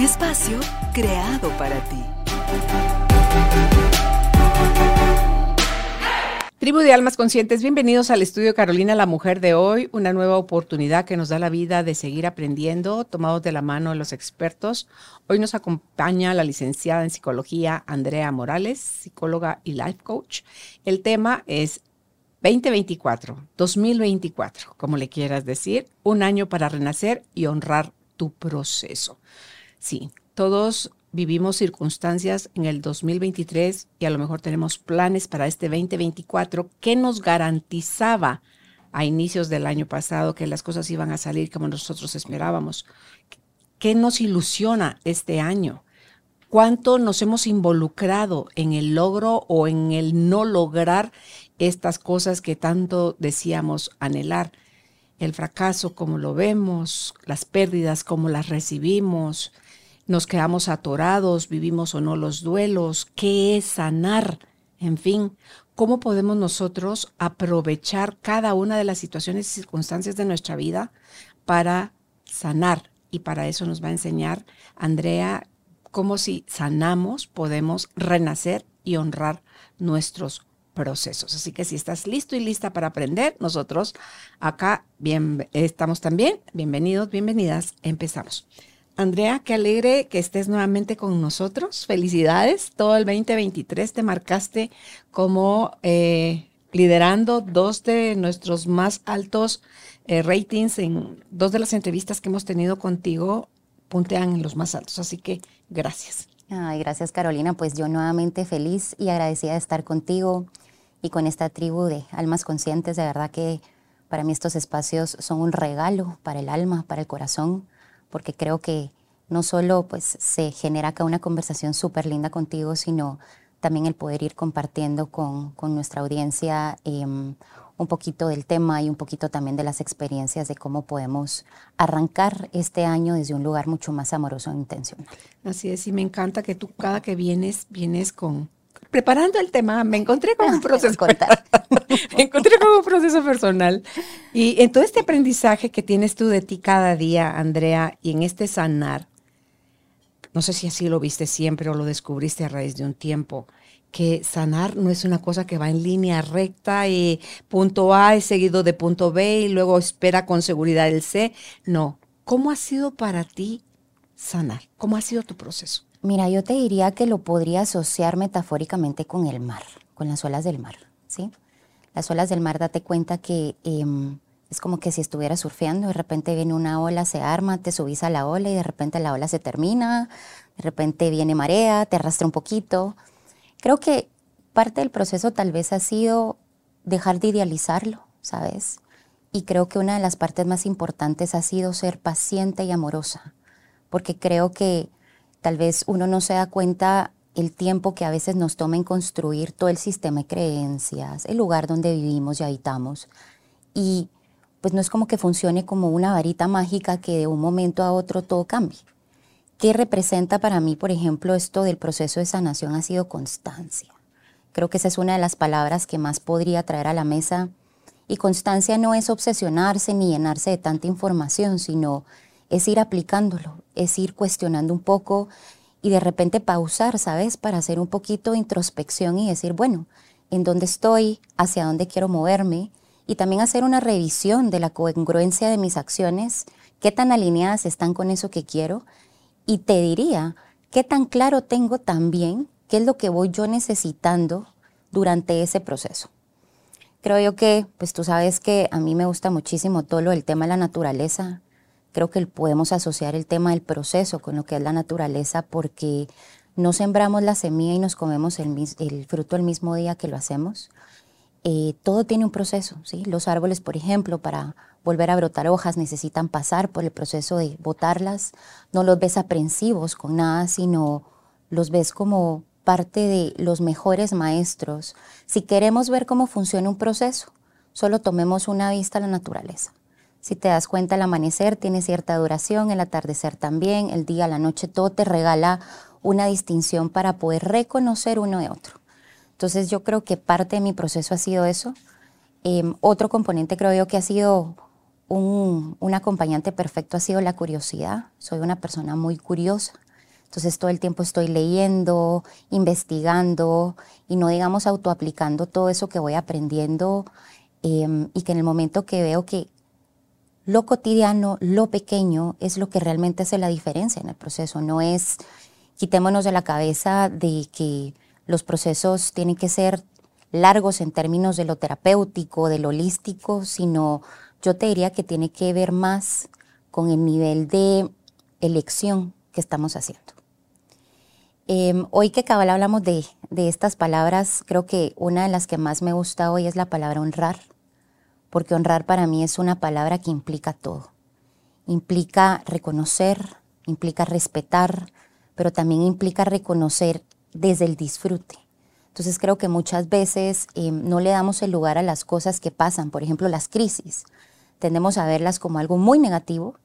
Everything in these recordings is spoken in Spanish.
Espacio creado para ti. Tribu de Almas Conscientes, bienvenidos al estudio Carolina, la mujer de hoy, una nueva oportunidad que nos da la vida de seguir aprendiendo, tomados de la mano de los expertos. Hoy nos acompaña la licenciada en psicología Andrea Morales, psicóloga y life coach. El tema es 2024, 2024, como le quieras decir, un año para renacer y honrar tu proceso. Sí, todos vivimos circunstancias en el 2023 y a lo mejor tenemos planes para este 2024 que nos garantizaba a inicios del año pasado que las cosas iban a salir como nosotros esperábamos. ¿Qué nos ilusiona este año? ¿Cuánto nos hemos involucrado en el logro o en el no lograr estas cosas que tanto decíamos anhelar? El fracaso, como lo vemos, las pérdidas, como las recibimos, nos quedamos atorados, vivimos o no los duelos, qué es sanar, en fin, cómo podemos nosotros aprovechar cada una de las situaciones y circunstancias de nuestra vida para sanar. Y para eso nos va a enseñar Andrea cómo si sanamos podemos renacer y honrar nuestros procesos. Así que si estás listo y lista para aprender, nosotros acá bien, estamos también. Bienvenidos, bienvenidas. Empezamos. Andrea, qué alegre que estés nuevamente con nosotros. Felicidades. Todo el 2023 te marcaste como eh, liderando dos de nuestros más altos eh, ratings en dos de las entrevistas que hemos tenido contigo puntean en los más altos. Así que gracias. Ay, gracias Carolina. Pues yo nuevamente feliz y agradecida de estar contigo y con esta tribu de almas conscientes. De verdad que para mí estos espacios son un regalo para el alma, para el corazón porque creo que no solo pues se genera acá una conversación súper linda contigo, sino también el poder ir compartiendo con, nuestra audiencia em, un poquito del tema y un poquito también de las experiencias de cómo podemos arrancar este año desde un lugar mucho más amoroso e intencional. Así es, y me encanta que tú cada que vienes, vienes con, preparando el tema, me encontré con un proceso. me encontré con un proceso personal. Y en todo este aprendizaje que tienes tú de ti cada día, Andrea, y en este sanar, no sé si así lo viste siempre o lo descubriste a raíz de un tiempo, que sanar no es una cosa que va en línea recta y punto A es seguido de punto B y luego espera con seguridad el C. No. ¿Cómo ha sido para ti sanar? ¿Cómo ha sido tu proceso? Mira, yo te diría que lo podría asociar metafóricamente con el mar, con las olas del mar, ¿sí? Las olas del mar, date cuenta que em, es como que si estuvieras surfeando, de repente viene una ola, se arma, te subís a la ola y de repente la ola se termina, de repente viene marea, te arrastra un poquito. Creo que parte del proceso tal vez ha sido dejar de idealizarlo, ¿sabes? Y creo que una de las partes más importantes ha sido ser paciente y amorosa, porque creo que Tal vez uno no se da cuenta el tiempo que a veces nos toma en construir todo el sistema de creencias, el lugar donde vivimos y habitamos. Y pues no es como que funcione como una varita mágica que de un momento a otro todo cambie. ¿Qué representa para mí, por ejemplo, esto del proceso de sanación? Ha sido constancia. Creo que esa es una de las palabras que más podría traer a la mesa. Y constancia no es obsesionarse ni llenarse de tanta información, sino es ir aplicándolo, es ir cuestionando un poco y de repente pausar, ¿sabes? Para hacer un poquito de introspección y decir, bueno, ¿en dónde estoy? ¿Hacia dónde quiero moverme? Y también hacer una revisión de la congruencia de mis acciones, qué tan alineadas están con eso que quiero. Y te diría, qué tan claro tengo también qué es lo que voy yo necesitando durante ese proceso. Creo yo que, pues tú sabes que a mí me gusta muchísimo todo lo del tema de la naturaleza, creo que podemos asociar el tema del proceso con lo que es la naturaleza porque no sembramos la semilla y nos comemos el, fruto el mismo día que lo hacemos. eh, todo tiene un proceso, ¿sí? Los árboles, por ejemplo, para volver a brotar hojas necesitan pasar por el proceso de botarlas. No los ves aprensivos con nada, sino los ves como parte de los mejores maestros. Si queremos ver cómo funciona un proceso, solo tomemos una vista a la naturaleza. Si te das cuenta, el amanecer tiene cierta duración, el atardecer también, el día, la noche, todo te regala una distinción para poder reconocer uno de otro. Entonces yo creo que parte de mi proceso ha sido eso. Em, otro componente creo yo que ha sido un, acompañante perfecto ha sido la curiosidad. Soy una persona muy curiosa. Entonces todo el tiempo estoy leyendo, investigando y no digamos autoaplicando todo eso que voy aprendiendo em, y que en el momento que veo que lo cotidiano, lo pequeño, es lo que realmente hace la diferencia en el proceso. No es, quitémonos de la cabeza de que los procesos tienen que ser largos en términos de lo terapéutico, de lo holístico, sino yo te diría que tiene que ver más con el nivel de elección que estamos haciendo. Em, hoy que cabal hablamos de, de estas palabras, creo que una de las que más me gusta hoy es la palabra honrar porque honrar para mí es una palabra que implica todo. Implica reconocer, implica respetar, pero también implica reconocer desde el disfrute. Entonces creo que muchas veces eh, no le damos el lugar a las cosas que pasan, por ejemplo las crisis. Tendemos a verlas como algo muy negativo,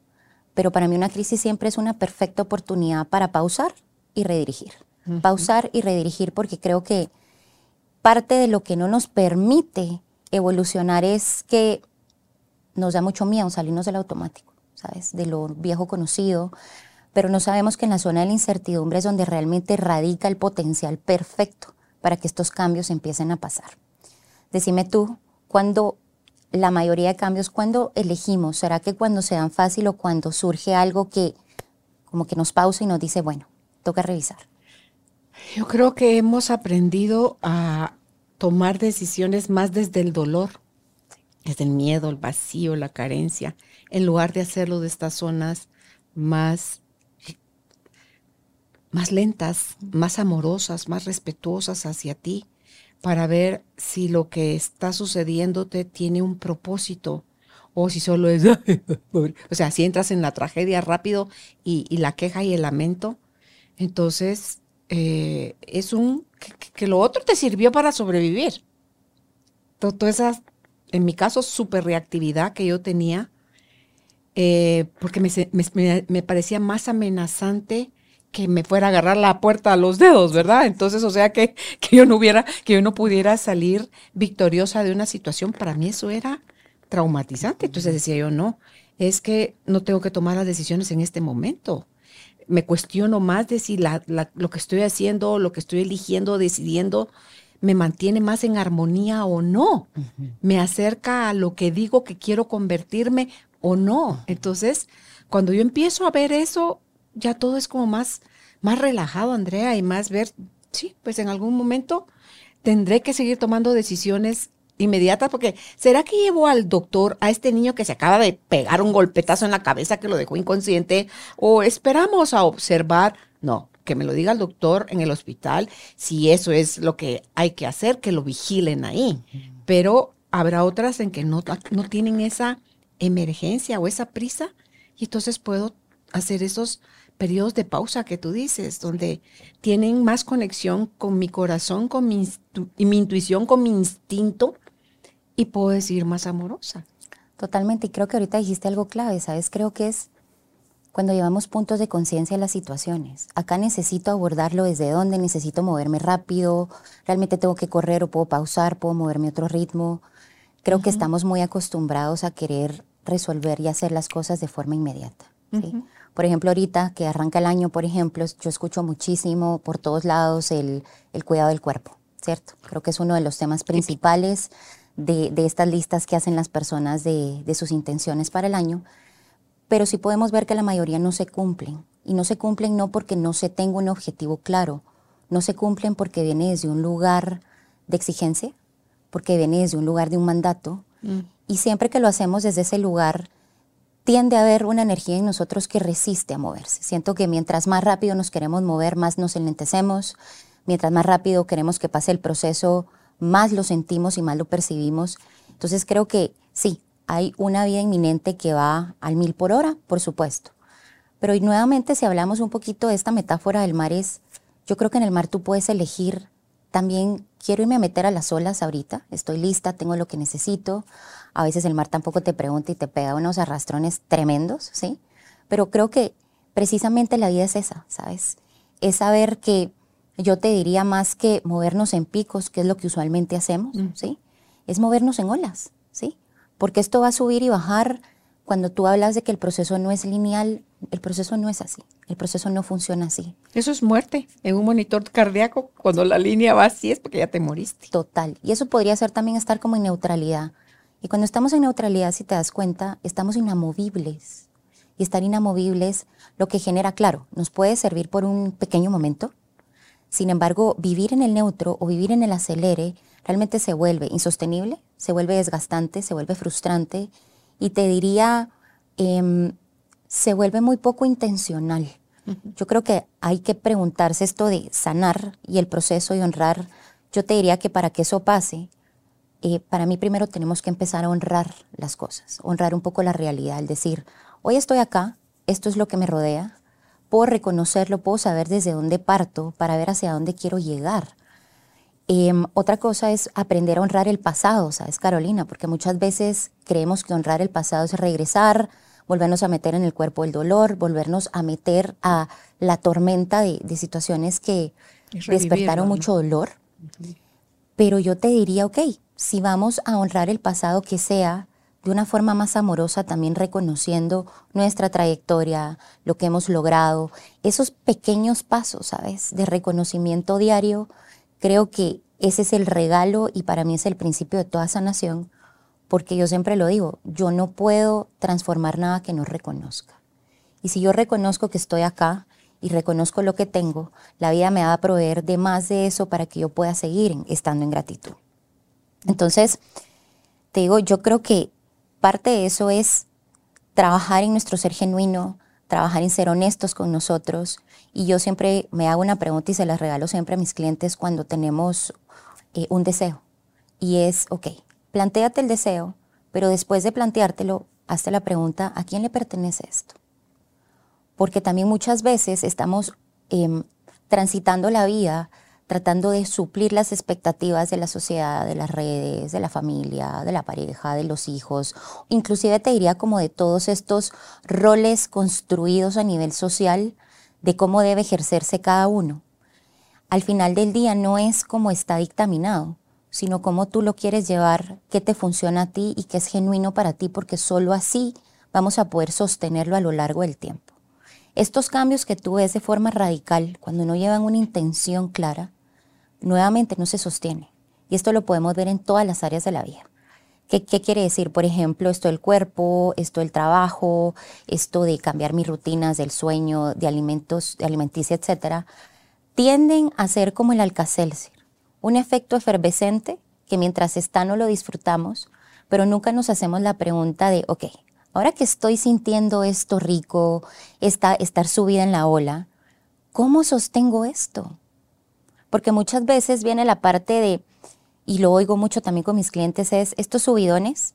pero para mí una crisis siempre es una perfecta oportunidad para pausar y redirigir. Pausar y redirigir porque creo que parte de lo que no nos permite evolucionar es que nos da mucho miedo salirnos del automático, ¿sabes? De lo viejo conocido, pero no sabemos que en la zona de la incertidumbre es donde realmente radica el potencial perfecto para que estos cambios empiecen a pasar. Decime tú, cuando la mayoría de cambios, cuando elegimos? ¿Será que cuando se dan fácil o cuando surge algo que como que nos pausa y nos dice, bueno, toca revisar? Yo creo que hemos aprendido a tomar decisiones más desde el dolor, desde el miedo, el vacío, la carencia, en lugar de hacerlo de estas zonas más, más lentas, más amorosas, más respetuosas hacia ti, para ver si lo que está sucediéndote tiene un propósito o si solo es, o sea, si entras en la tragedia rápido y, la queja y el lamento, entonces eh, es un, que, lo otro te sirvió para sobrevivir. Toda esa, en mi caso, super reactividad que yo tenía, eh, porque me, parecía más amenazante que me fuera a agarrar la puerta a los dedos, ¿verdad? Entonces, o sea, que, que, yo no hubiera, que yo no pudiera salir victoriosa de una situación, para mí eso era traumatizante. Entonces decía yo, no, es que no tengo que tomar las decisiones en este momento me cuestiono más de si lo que estoy haciendo, lo que estoy eligiendo, decidiendo, me mantiene más en armonía o no, me acerca a lo que digo que quiero convertirme o no. Entonces, cuando yo empiezo a ver eso, ya todo es como más, más relajado, Andrea, y más ver, sí, pues en algún momento tendré que seguir tomando decisiones inmediatas, porque ¿será que llevo al doctor a este niño que se acaba de pegar un golpetazo en la cabeza que lo dejó inconsciente? ¿O esperamos a observar? No, que me lo diga el doctor en el hospital, si eso es lo que hay que hacer, que lo vigilen ahí. Pero habrá otras en que no, no tienen esa emergencia o esa prisa y entonces puedo hacer esos periodos de pausa que tú dices, donde tienen más conexión con mi corazón, con mi, mi intuición, con mi instinto, y puedo decir más amorosa. Totalmente, y creo que ahorita dijiste algo clave, ¿sabes? Creo que es cuando llevamos puntos de conciencia a las situaciones. Acá necesito abordarlo desde dónde, necesito moverme rápido, realmente tengo que correr o puedo pausar, puedo moverme a otro ritmo. Creo que estamos muy acostumbrados a querer resolver y hacer las cosas de forma inmediata. Por ejemplo, ahorita que arranca el año, por ejemplo, yo escucho muchísimo por todos lados el, el cuidado del cuerpo, ¿cierto? Creo que es uno de los temas principales de, estas listas que hacen las personas de, sus intenciones para el año, pero sí podemos ver que la mayoría no se cumplen. Y no se cumplen no porque no se tenga un objetivo claro, no se cumplen porque viene desde un lugar de exigencia, porque viene desde un lugar de un mandato. Mm. Y siempre que lo hacemos desde ese lugar, tiende a haber una energía en nosotros que resiste a moverse. Siento que mientras más rápido nos queremos mover, más nos enlentecemos. Mientras más rápido queremos que pase el proceso, más lo sentimos y más lo percibimos. Entonces creo que sí, hay una vida inminente que va al mil por hora, por supuesto. Pero nuevamente, si hablamos un poquito de esta metáfora del mar, es, yo creo que en el mar tú puedes elegir también, quiero irme a meter a las olas ahorita, estoy lista, tengo lo que necesito. A veces el mar tampoco te pregunta y te pega unos arrastrones tremendos, ¿sí? Pero creo que precisamente la vida es esa, ¿sabes? Es saber que yo te diría más que movernos en picos, que es lo que usualmente hacemos, mm. ¿sí? Es movernos en olas, ¿sí? Porque esto va a subir y bajar. Cuando tú hablas de que el proceso no es lineal, el proceso no es así. El proceso no funciona así. Eso es muerte. En un monitor cardíaco, cuando la línea va así es porque ya te moriste. Total. Y eso podría ser también estar como en neutralidad. Y cuando estamos en neutralidad, si te das cuenta, estamos inamovibles. Y estar inamovibles lo que genera, claro, nos puede servir por un pequeño momento, sin embargo, vivir en el neutro o vivir en el acelere realmente se vuelve insostenible, se vuelve desgastante, se vuelve frustrante y te diría, em, se vuelve muy poco intencional. Yo creo que hay que preguntarse esto de sanar y el proceso y honrar. Yo te diría que para que eso pase, eh, para mí primero tenemos que empezar a honrar las cosas, honrar un poco la realidad, el decir, hoy estoy acá, esto es lo que me rodea, puedo reconocerlo, puedo saber desde dónde parto para ver hacia dónde quiero llegar. Em, otra cosa es aprender a honrar el pasado, ¿sabes, Carolina? Porque muchas veces creemos que honrar el pasado es regresar, volvernos a meter en el cuerpo el dolor, volvernos a meter a la tormenta de, situaciones que despertaron mucho dolor. Pero yo te diría, ok, si vamos a honrar el pasado, que sea de una forma más amorosa, también reconociendo nuestra trayectoria, lo que hemos logrado, esos pequeños pasos, ¿sabes? De reconocimiento diario, creo que ese es el regalo y para mí es el principio de toda sanación, porque yo siempre lo digo, yo no puedo transformar nada que no reconozca. Y si yo reconozco que estoy acá y reconozco lo que tengo, la vida me va a proveer de más de eso para que yo pueda seguir estando en gratitud. Entonces, te digo, yo creo que parte de eso es trabajar en nuestro ser genuino, trabajar en ser honestos con nosotros. Y yo siempre me hago una pregunta y se la regalo siempre a mis clientes cuando tenemos eh, un deseo. Y es, ok, planteate el deseo, pero después de planteártelo, hazte la pregunta, ¿a quién le pertenece esto? Porque también muchas veces estamos em, transitando la vida tratando de suplir las expectativas de la sociedad, de las redes, de la familia, de la pareja, de los hijos, inclusive te diría como de todos estos roles construidos a nivel social de cómo debe ejercerse cada uno. Al final del día no es como está dictaminado, sino cómo tú lo quieres llevar, qué te funciona a ti y qué es genuino para ti, porque solo así vamos a poder sostenerlo a lo largo del tiempo. Estos cambios que tú ves de forma radical, cuando no llevan una intención clara, nuevamente no se sostiene. Y esto lo podemos ver en todas las áreas de la vida. ¿Qué, quiere decir? Por ejemplo, esto del cuerpo, esto del trabajo, esto de cambiar mis rutinas del sueño, de alimentos, de alimenticia, etcétera, tienden a ser como el alcacelser, un efecto efervescente que mientras está no lo disfrutamos, pero nunca nos hacemos la pregunta de, ok, ahora que estoy sintiendo esto rico, esta, estar subida en la ola, ¿cómo sostengo esto? Porque muchas veces viene la parte de, y lo oigo mucho también con mis clientes, es estos subidones,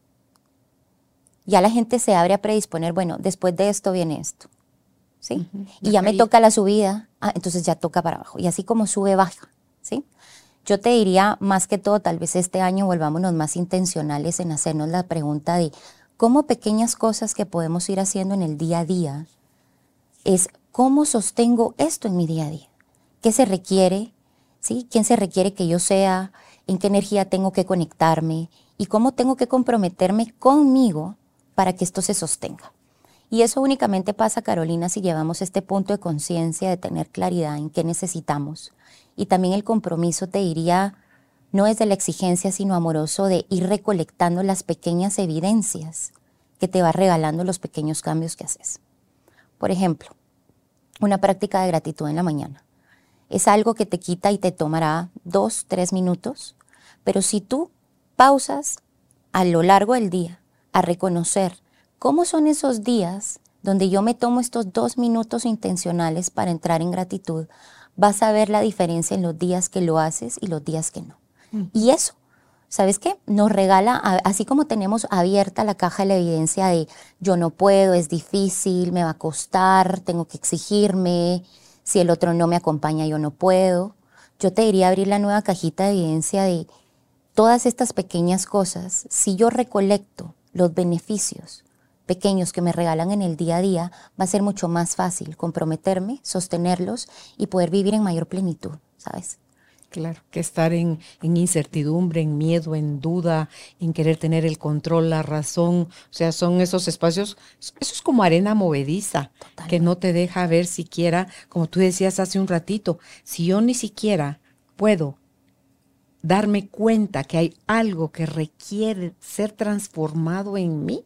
ya la gente se abre a predisponer, bueno, después de esto viene esto. ¿Sí? Y ya me toca la subida, ah, entonces ya toca para abajo. Y así como sube, baja. ¿Sí? Yo te diría, más que todo, tal vez este año volvámonos más intencionales en hacernos la pregunta de cómo pequeñas cosas que podemos ir haciendo en el día a día es cómo sostengo esto en mi día a día. ¿Qué se requiere? ¿sí? ¿Quién se requiere que yo sea? ¿En qué energía tengo que conectarme? ¿Y cómo tengo que comprometerme conmigo para que esto se sostenga? Y eso únicamente pasa, Carolina, si llevamos este punto de conciencia, de tener claridad en qué necesitamos. Y también el compromiso, te diría, no es de la exigencia, sino amoroso de ir recolectando las pequeñas evidencias que te va regalando los pequeños cambios que haces. Por ejemplo, una práctica de gratitud en la mañana es algo que te quita y te tomará dos, tres minutos, pero si tú pausas a lo largo del día a reconocer cómo son esos días donde yo me tomo estos dos minutos intencionales para entrar en gratitud, vas a ver la diferencia en los días que lo haces y los días que no. Y eso, ¿sabes qué? Nos regala, así como tenemos abierta la caja de la evidencia de yo no puedo, es difícil, me va a costar, tengo que exigirme, si el otro no me acompaña yo no puedo. Yo te diría abrir la nueva cajita de evidencia de todas estas pequeñas cosas. Si yo recolecto los beneficios pequeños que me regalan en el día a día, va a ser mucho más fácil comprometerme, sostenerlos y poder vivir en mayor plenitud, ¿sabes? Claro, que estar en, incertidumbre, en miedo, en duda, en querer tener el control, la razón. O sea, son esos espacios, eso es como arena movediza, que no te deja ver siquiera, como tú decías hace un ratito, si yo ni siquiera puedo darme cuenta que hay algo que requiere ser transformado en mí,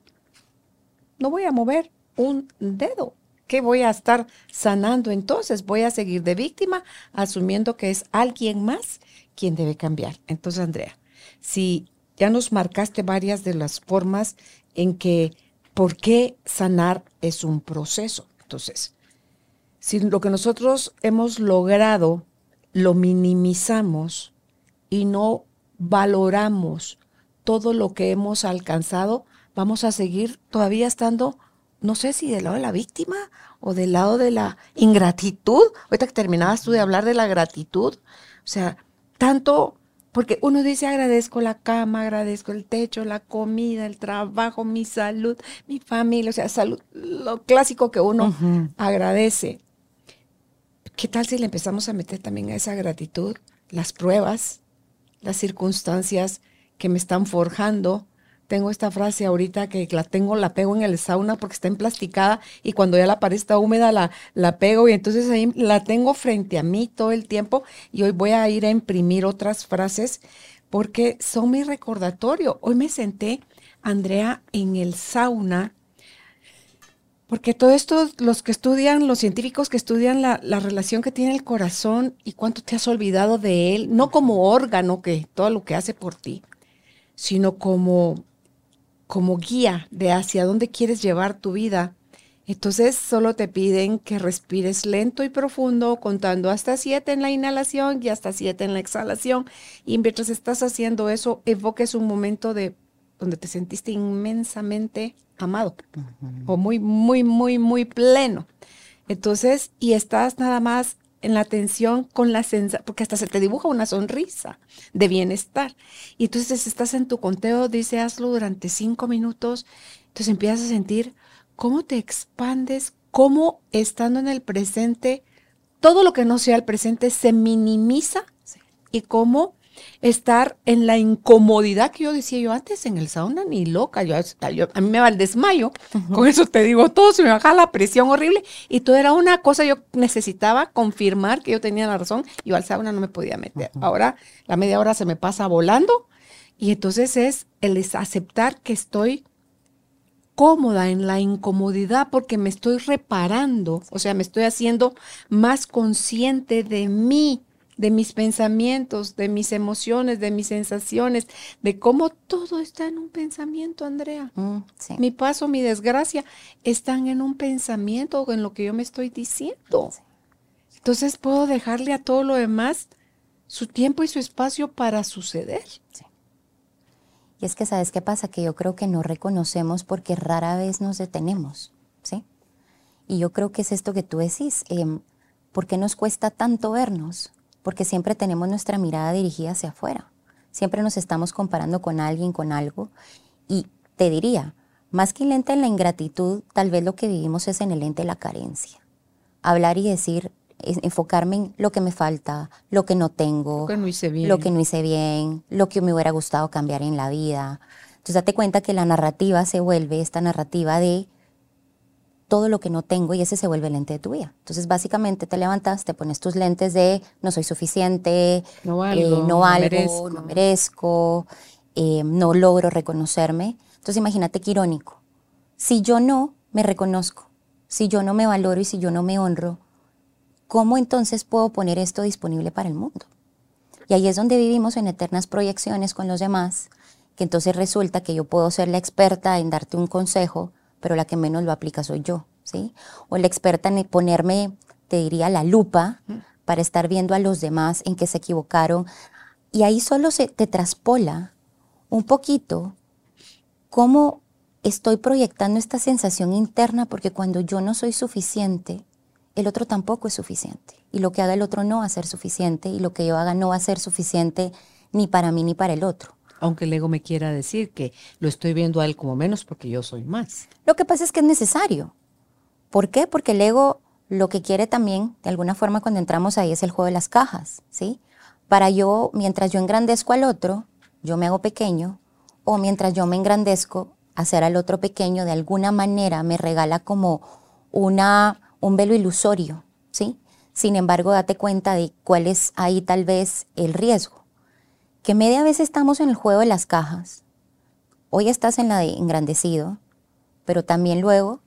no voy a mover un dedo. ¿Qué voy a estar sanando entonces? Voy a seguir de víctima asumiendo que es alguien más quien debe cambiar. Entonces, Andrea, si ya nos marcaste varias de las formas en que por qué sanar es un proceso. Entonces, si lo que nosotros hemos logrado lo minimizamos y no valoramos todo lo que hemos alcanzado, vamos a seguir todavía estando, no sé si del lado de la víctima o del lado de la ingratitud. Ahorita que terminabas tú de hablar de la gratitud, o sea, tanto, porque uno dice agradezco la cama, agradezco el techo, la comida, el trabajo, mi salud, mi familia, o sea, salud, lo clásico que uno agradece. ¿Qué tal si le empezamos a meter también a esa gratitud las pruebas, las circunstancias que me están forjando, tengo esta frase ahorita que la tengo, la pego en el sauna porque está emplasticada y cuando ya la pared está húmeda la, la pego y entonces ahí la tengo frente a mí todo el tiempo y hoy voy a ir a imprimir otras frases porque son mi recordatorio. Hoy me senté, Andrea, en el sauna. Porque todo esto, los que estudian, los científicos que estudian la, la, relación que tiene el corazón y cuánto te has olvidado de él, no como órgano que todo lo que hace por ti, sino como como guía de hacia dónde quieres llevar tu vida. Entonces solo te piden que respires lento y profundo, contando hasta siete en la inhalación y hasta siete en la exhalación. Y mientras estás haciendo eso, evoques un momento de donde te sentiste inmensamente amado o muy, muy, muy, muy pleno. Entonces, y estás nada más en la atención con la sensación, porque hasta se te dibuja una sonrisa de bienestar. Y entonces estás en tu conteo, dice hazlo durante cinco minutos, entonces empiezas a sentir cómo te expandes, cómo estando en el presente, todo lo que no sea el presente se minimiza y cómo estar en la incomodidad que yo decía yo antes en el sauna, ni loca, yo, a mí me va el desmayo, con eso te digo todo, se me baja la presión horrible. Y todo era una cosa, yo necesitaba confirmar que yo tenía la razón, yo al sauna no me podía meter. Ahora la media hora se me pasa volando. Y entonces es el aceptar que estoy cómoda en la incomodidad porque me estoy reparando, o sea, me estoy haciendo más consciente de mí de mis pensamientos, de mis emociones, de mis sensaciones, de cómo todo está en un pensamiento, Andrea. Mm, mi paso, mi desgracia, están en un pensamiento o en lo que yo me estoy diciendo. Entonces puedo dejarle a todo lo demás su tiempo y su espacio para suceder. Y es que, ¿sabes qué pasa? Que yo creo que no reconocemos porque rara vez nos detenemos, ¿sí? Y yo creo que es esto que tú decís. Eh, ¿Por qué nos cuesta tanto vernos? Porque siempre tenemos nuestra mirada dirigida hacia afuera. Siempre nos estamos comparando con alguien, con algo. Y te diría, más que el lente en la ingratitud, tal vez lo que vivimos es en el lente de la carencia. Hablar y decir, enfocarme en lo que me falta, lo que no tengo, lo que no hice bien, lo que, no hice bien, lo que me hubiera gustado cambiar en la vida. Entonces date cuenta que la narrativa se vuelve esta narrativa de todo lo que no tengo y ese se vuelve el lente de tu vida. Entonces, básicamente te levantas, te pones tus lentes de no soy suficiente, no valgo, eh, no, merezco, no, merezco eh, no logro reconocerme. Entonces, imagínate qué irónico. Si yo no me reconozco, si yo no me valoro y si yo no me honro, ¿cómo entonces puedo poner esto disponible para el mundo? Y ahí es donde vivimos en eternas proyecciones con los demás, que entonces resulta que yo puedo ser la experta en darte un consejo, pero la que menos lo aplica soy yo, ¿sí? O la experta en ponerme, te diría, la lupa para estar viendo a los demás en que se equivocaron Y ahí solo se te traspola un poquito cómo estoy proyectando esta sensación interna porque cuando yo no soy suficiente, el otro tampoco es suficiente. Y lo que haga el otro no va a ser suficiente y lo que yo haga no va a ser suficiente ni para mí ni para el otro. Aunque el ego me quiera decir que lo estoy viendo a él como menos porque yo soy más. Lo que pasa es que es necesario. ¿Por qué? Porque el ego lo que quiere también, de alguna forma cuando entramos ahí, es el juego de las cajas, ¿sí? Para yo, mientras yo engrandezco al otro, yo me hago pequeño, o mientras yo me engrandezco, hacer al otro pequeño de alguna manera me regala como una, un velo ilusorio, ¿sí? Sin embargo, date cuenta de cuál es ahí tal vez el riesgo. Que media vez estamos en el juego de las cajas. Hoy estás en la de engrandecido, pero también luego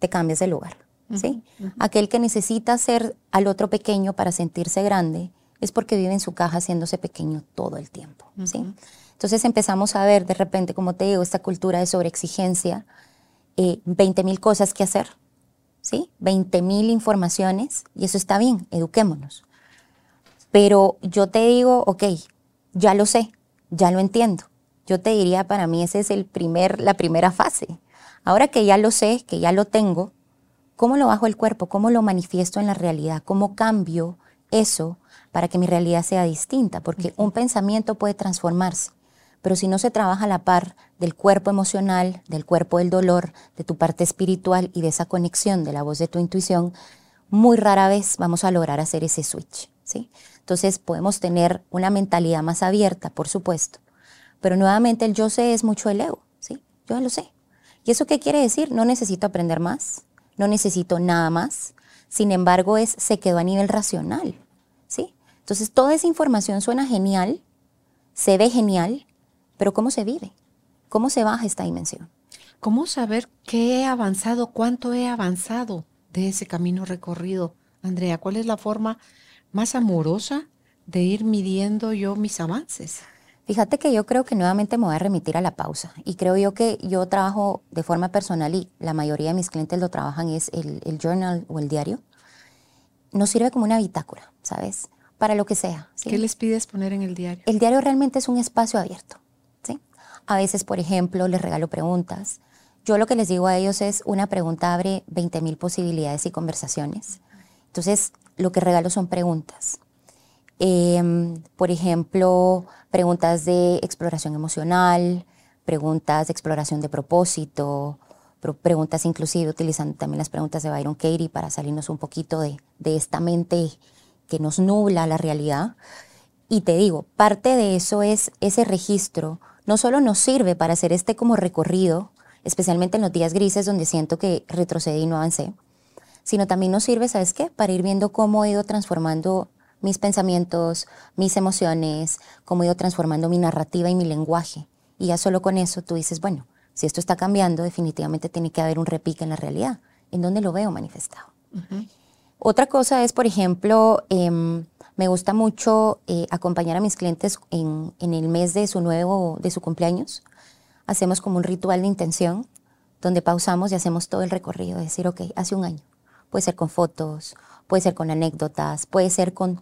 te cambias de lugar, ¿sí? Aquel que necesita ser al otro pequeño para sentirse grande es porque vive en su caja haciéndose pequeño todo el tiempo, ¿sí? Entonces empezamos a ver de repente, como te digo, esta cultura de sobreexigencia, eh, 20 mil cosas que hacer, ¿sí? 20 mil informaciones, y eso está bien, eduquémonos. Pero yo te digo, ok, ya lo sé, ya lo entiendo. Yo te diría, para mí esa es el primer, la primera fase. Ahora que ya lo sé, que ya lo tengo, ¿cómo lo bajo el cuerpo? ¿Cómo lo manifiesto en la realidad? ¿Cómo cambio eso para que mi realidad sea distinta? Porque un pensamiento puede transformarse. Pero si no se trabaja a la par del cuerpo emocional, del cuerpo del dolor, de tu parte espiritual y de esa conexión de la voz de tu intuición, muy rara vez vamos a lograr hacer ese switch. ¿sí? Entonces podemos tener una mentalidad más abierta, por supuesto. Pero nuevamente el yo sé es mucho el ego. ¿sí? Yo lo sé. ¿Y eso qué quiere decir? No necesito aprender más, no necesito nada más. Sin embargo, es, se quedó a nivel racional. ¿sí? Entonces toda esa información suena genial, se ve genial, pero ¿cómo se vive? ¿Cómo se baja esta dimensión? ¿Cómo saber qué he avanzado, cuánto he avanzado de ese camino recorrido? Andrea, ¿cuál es la forma más amorosa de ir midiendo yo mis avances? Fíjate que yo creo que nuevamente me voy a remitir a la pausa y creo yo que yo trabajo de forma personal y la mayoría de mis clientes lo trabajan es el, el journal o el diario. Nos sirve como una bitácora, ¿sabes? Para lo que sea. ¿sí? ¿Qué les pides poner en el diario? El diario realmente es un espacio abierto. A veces, por ejemplo, les regalo preguntas. Yo lo que les digo a ellos es, una pregunta abre 20.000 posibilidades y conversaciones. Entonces, lo que regalo son preguntas. Em, por ejemplo, preguntas de exploración emocional, preguntas de exploración de propósito, preguntas inclusive utilizando también las preguntas de Byron Katie para salirnos un poquito de, de esta mente que nos nubla la realidad. Y te digo, parte de eso es ese registro no solo nos sirve para hacer este como recorrido, especialmente en los días grises donde siento que retrocedí y no avancé, sino también nos sirve, ¿sabes qué? Para ir viendo cómo he ido transformando mis pensamientos, mis emociones, cómo he ido transformando mi narrativa y mi lenguaje. Y ya solo con eso tú dices, bueno, si esto está cambiando, definitivamente tiene que haber un repique en la realidad. ¿En dónde lo veo manifestado? Otra cosa es, por ejemplo, em, me gusta mucho eh, acompañar a mis clientes en, el mes de su nuevo, de su cumpleaños. Hacemos como un ritual de intención donde pausamos y hacemos todo el recorrido, decir, ok, hace un año. Puede ser con fotos, puede ser con anécdotas, puede ser con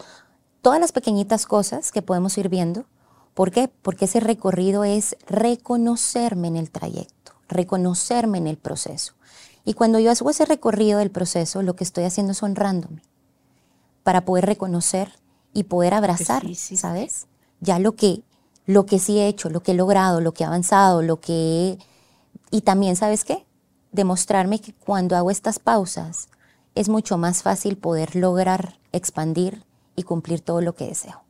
todas las pequeñitas cosas que podemos ir viendo. ¿Por qué? Porque ese recorrido es reconocerme en el trayecto, reconocerme en el proceso. Y cuando yo hago ese recorrido del proceso, lo que estoy haciendo es honrándome para poder reconocer y poder abrazar, ¿sabes? Ya lo que, lo que sí he hecho, lo que he logrado, lo que he avanzado, lo que he... Y también, ¿sabes qué? Demostrarme que cuando hago estas pausas es mucho más fácil poder lograr expandir y cumplir todo lo que deseo.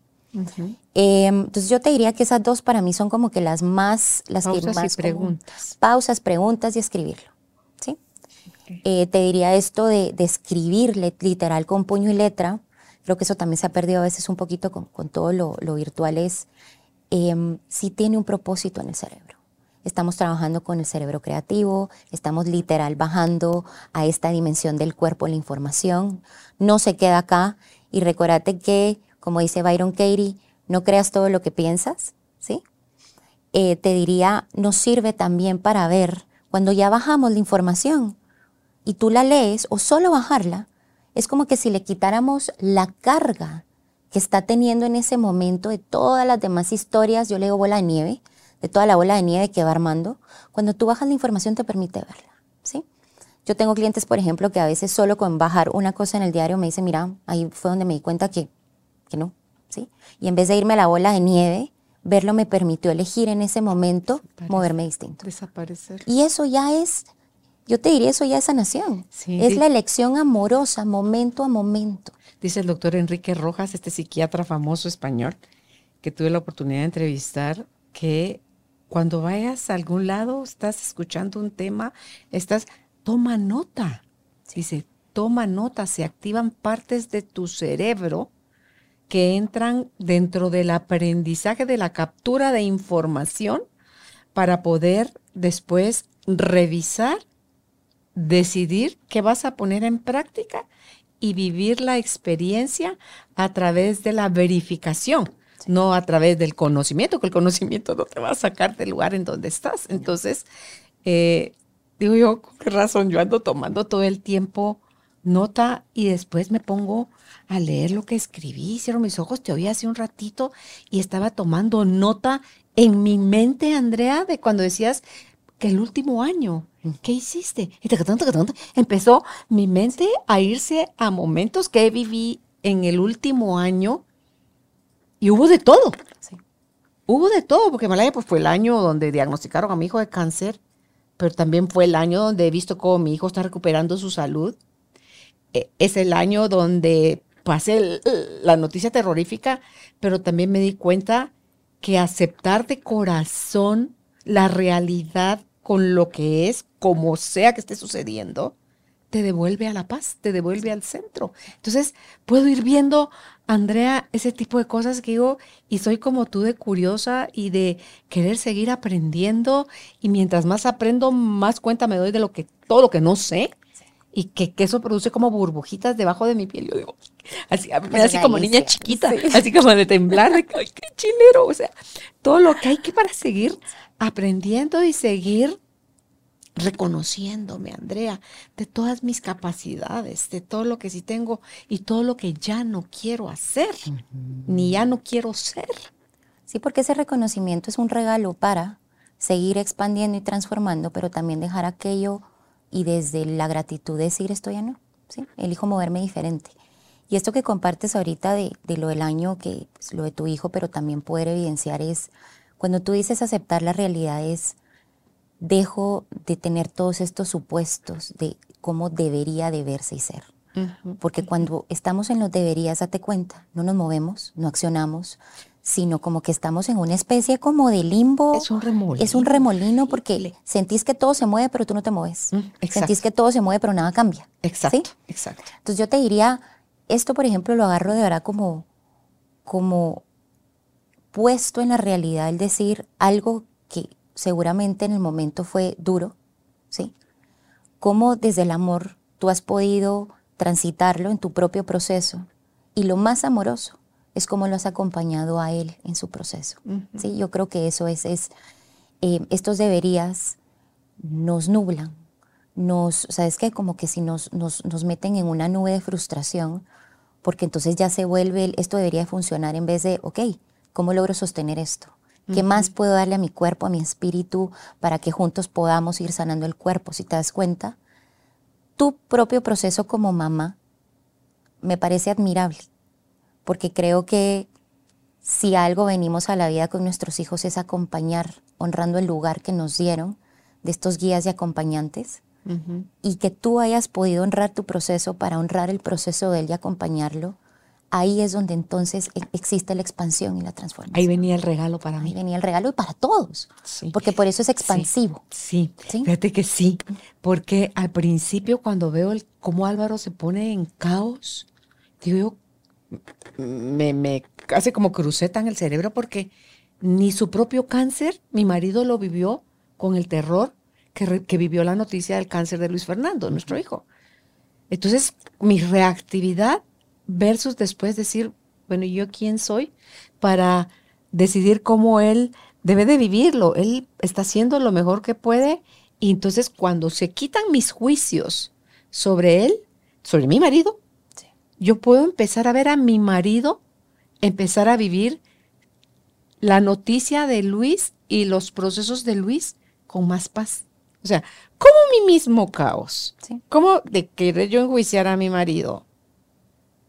Em, entonces yo te diría que esas dos para mí son como que las más, las pausas que más y preguntas. pausas, preguntas y escribirlo, ¿sí? Eh, te diría esto de, de escribir literal con puño y letra, creo que eso también se ha perdido a veces un poquito con, todo lo, virtual, es eh, si tiene un propósito en el cerebro. Estamos trabajando con el cerebro creativo, estamos literal bajando a esta dimensión del cuerpo la información, no se queda acá. Y recuérdate que, como dice Byron Katie, no creas todo lo que piensas, ¿sí? Eh, te diría, nos sirve también para ver cuando ya bajamos la información y tú la lees o solo bajarla, es como que si le quitáramos la carga que está teniendo en ese momento de todas las demás historias, yo le digo bola de nieve, de toda la bola de nieve que va armando, cuando tú bajas la información te permite verla, ¿sí? Yo tengo clientes, por ejemplo, que a veces solo con bajar una cosa en el diario me dicen, mira, ahí fue donde me di cuenta que, que no, ¿sí? Y en vez de irme a la bola de nieve, verlo me permitió elegir en ese momento moverme distinto. Desaparecer. Y eso ya es, yo te diría, eso ya es sanación. es la elección amorosa, momento a momento. Dice el doctor Enrique Rojas, este psiquiatra famoso español, que tuve la oportunidad de entrevistar, que cuando vayas a algún lado, estás escuchando un tema, estás, toma nota. Dice, toma nota, se activan partes de tu cerebro que entran dentro del aprendizaje de la captura de información para poder después revisar, decidir qué vas a poner en práctica y vivir la experiencia a través de la verificación, no a través del conocimiento, que el conocimiento no te va a sacar del lugar en donde estás. Entonces, eh, digo yo, con qué razón yo ando tomando todo el tiempo nota y después me pongo a leer lo que escribí, hicieron mis ojos, te oí hace un ratito y estaba tomando nota en mi mente, Andrea, de cuando decías que el último año, ¿qué hiciste? Y empezó mi mente a irse a momentos que viví en el último año y hubo de todo. Hubo de todo, porque Malaya pues, fue el año donde diagnosticaron a mi hijo de cáncer, pero también fue el año donde he visto cómo mi hijo está recuperando su salud. E, es el año donde pasé la noticia terrorífica, pero también me di cuenta que aceptar de corazón la realidad con lo que es, como sea que esté sucediendo, te devuelve a la paz, te devuelve al centro. Entonces, puedo ir viendo, Andrea, ese tipo de cosas que digo, y soy como tú de curiosa y de querer seguir aprendiendo, y mientras más aprendo, más cuenta me doy de lo que, todo lo que no sé y que, eso produce como burbujitas debajo de mi piel. Yo digo, así, así como niña chiquita, así como de temblar, de ay, qué chilero. O sea, todo lo que hay que para seguir aprendiendo y seguir reconociéndome, Andrea, de todas mis capacidades, de todo lo que sí tengo y todo lo que ya no quiero hacer, ni ya no quiero ser. Sí, porque ese reconocimiento es un regalo para seguir expandiendo y transformando, pero también dejar aquello y desde la gratitud decir esto ya no, ¿sí? elijo moverme diferente. Y esto que compartes ahorita de, lo del año, que pues, lo de tu hijo, pero también poder evidenciar es, cuando tú dices aceptar la realidad es, dejo de tener todos estos supuestos de cómo debería de verse y ser. Porque cuando estamos en los deberías, date cuenta, no nos movemos, no accionamos, sino como que estamos en una especie como de limbo. Es un remolino. Es un remolino porque sentís que todo se mueve, pero tú no te mueves. Mm, sentís que todo se mueve, pero nada cambia. Exacto. Exacto. Entonces yo te diría, esto por ejemplo lo agarro de verdad como, como puesto en la realidad, el decir algo seguramente en el momento fue duro, ¿sí? Cómo desde el amor tú has podido transitarlo en tu propio proceso. Y lo más amoroso es como lo has acompañado a él en su proceso. ¿sí? Yo creo que eso es, es eh, estos deberías nos nublan, nos, ¿sabes qué? Como que si nos, nos, nos, meten en una nube de frustración, porque entonces ya se vuelve, esto debería funcionar en vez de, ok, ¿cómo logro sostener esto? ¿Qué más puedo darle a mi cuerpo, a mi espíritu, para que juntos podamos ir sanando el cuerpo? Si te das cuenta, tu propio proceso como mamá me parece admirable porque creo que si algo venimos a la vida con nuestros hijos es acompañar, honrando el lugar que nos dieron de estos guías y acompañantes, y que tú hayas podido honrar tu proceso para honrar el proceso de él y acompañarlo, ahí es donde entonces e, existe la expansión y la transformación. Ahí venía el regalo para mí. Ahí venía el regalo y para todos, porque por eso es expansivo. Sí, fíjate que sí, porque al principio cuando veo el, cómo Álvaro se pone en caos, digo me, me hace como cruceta en el cerebro porque ni su propio cáncer, mi marido lo vivió con el terror que, que vivió la noticia del cáncer de Luis Fernando, nuestro hijo. Entonces, mi reactividad versus después decir, bueno, ¿yo quién soy para decidir cómo él debe de vivirlo? Él está haciendo lo mejor que puede y entonces cuando se quitan mis juicios sobre él, sobre mi marido, yo puedo empezar a ver a mi marido empezar a vivir la noticia de Luis y los procesos de Luis con más paz. O sea, ¿cómo mi mismo caos? ¿Cómo de querer yo enjuiciar a mi marido?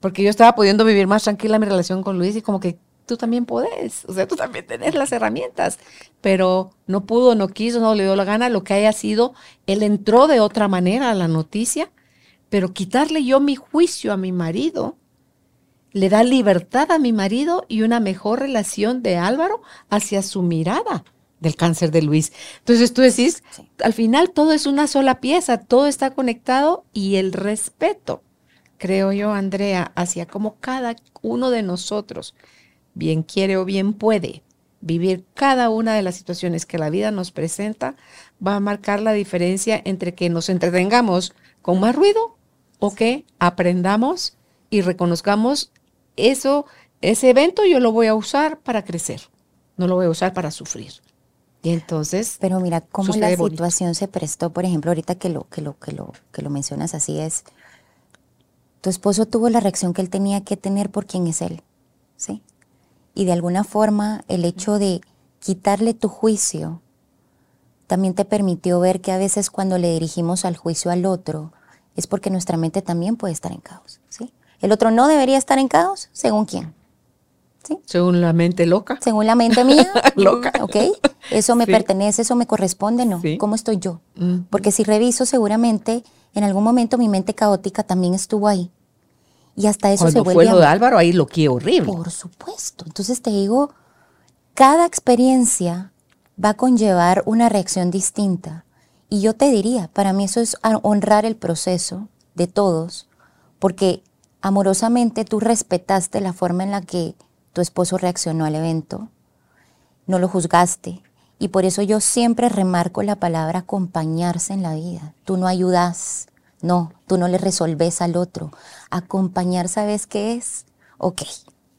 Porque yo estaba pudiendo vivir más tranquila mi relación con Luis y como que tú también podés, o sea, tú también tenés las herramientas, pero no pudo, no quiso, no le dio la gana, lo que haya sido, él entró de otra manera a la noticia, pero quitarle yo mi juicio a mi marido le da libertad a mi marido y una mejor relación de Álvaro hacia su mirada del cáncer de Luis. Entonces tú decís, al final todo es una sola pieza, todo está conectado y el respeto, creo yo, Andrea, hacia cómo cada uno de nosotros bien quiere o bien puede vivir cada una de las situaciones que la vida nos presenta, va a marcar la diferencia entre que nos entretengamos con más ruido o que aprendamos y reconozcamos eso, ese evento yo lo voy a usar para crecer, no lo voy a usar para sufrir. Y entonces. Pero mira cómo la situación se prestó, por ejemplo, ahorita que lo, que lo, que lo, que lo mencionas así es. Tu esposo tuvo la reacción que él tenía que tener por quien es él. ¿Sí? y de alguna forma el hecho de quitarle tu juicio también te permitió ver que a veces cuando le dirigimos al juicio al otro es porque nuestra mente también puede estar en caos. ¿sí? El otro no debería estar en caos, según quién. ¿Sí? Según la mente loca. Según la mente mía. loca. ¿Ok? Eso me pertenece, eso me corresponde, no. ¿Cómo estoy yo? Porque si reviso, seguramente en algún momento mi mente caótica también estuvo ahí. Y hasta eso se vuelve. fue lo de Álvaro, ahí lo que horrible. Por supuesto. Entonces te digo, cada experiencia va a conllevar una reacción distinta. Y yo te diría, para mí eso es honrar el proceso de todos, porque amorosamente tú respetaste la forma en la que tu esposo reaccionó al evento, no lo juzgaste. Y por eso yo siempre remarco la palabra acompañarse en la vida. Tú no ayudas, no, tú no le resolves al otro. Acompañar, ¿sabes qué es? Ok,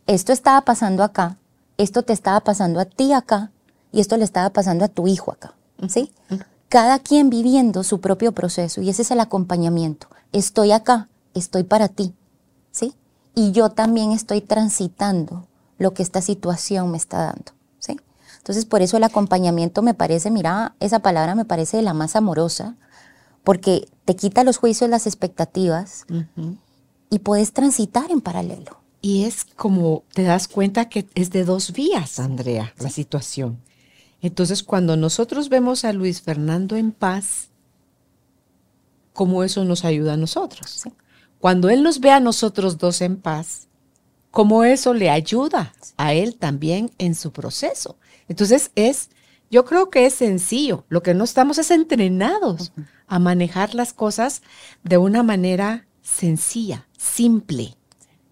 esto estaba pasando acá, esto te estaba pasando a ti acá y esto le estaba pasando a tu hijo acá, ¿sí? Cada quien viviendo su propio proceso y ese es el acompañamiento. Estoy acá, estoy para ti, ¿sí? Y yo también estoy transitando lo que esta situación me está dando, ¿sí? Entonces, por eso el acompañamiento me parece, mira, esa palabra me parece de la más amorosa, porque te quita los juicios, las expectativas y puedes transitar en paralelo. Y es como te das cuenta que es de dos vías, Andrea, la situación. Entonces, cuando nosotros vemos a Luis Fernando en paz, ¿cómo eso nos ayuda a nosotros? Cuando él nos ve a nosotros dos en paz, ¿cómo eso le ayuda a él también en su proceso? Entonces, es, yo creo que es sencillo. Lo que no estamos es entrenados a manejar las cosas de una manera sencilla, simple.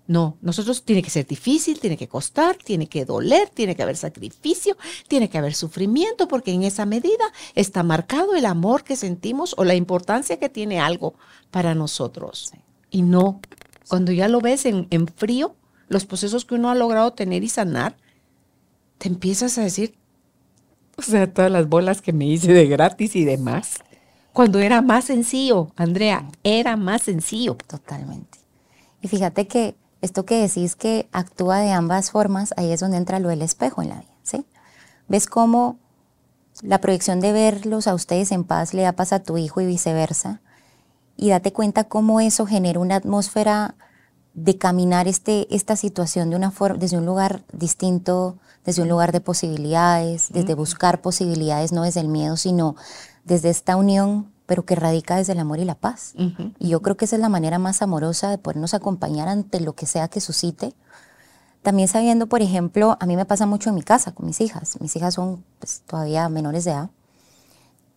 No, nosotros tiene que ser difícil, tiene que costar, tiene que doler, tiene que haber sacrificio, tiene que haber sufrimiento, porque en esa medida está marcado el amor que sentimos o la importancia que tiene algo para nosotros. Y no, cuando ya lo ves en, en frío, los procesos que uno ha logrado tener y sanar, te empiezas a decir, o sea, todas las bolas que me hice de gratis y demás cuando era más sencillo, Andrea, era más sencillo. Totalmente. Y fíjate que esto que decís que actúa de ambas formas, ahí es donde entra lo del espejo en la vida, ¿sí? ¿Ves cómo la proyección de verlos a ustedes en paz le da paz a tu hijo y viceversa? Y date cuenta cómo eso genera una atmósfera de caminar este, esta situación de una forma, desde un lugar distinto, desde un lugar de posibilidades, desde buscar posibilidades, no desde el miedo, sino desde esta unión, pero que radica desde el amor y la paz. Y yo creo que esa es la manera más amorosa de podernos acompañar ante lo que sea que suscite. También sabiendo, por ejemplo, a mí me pasa mucho en mi casa con mis hijas. Mis hijas son pues, todavía menores de edad.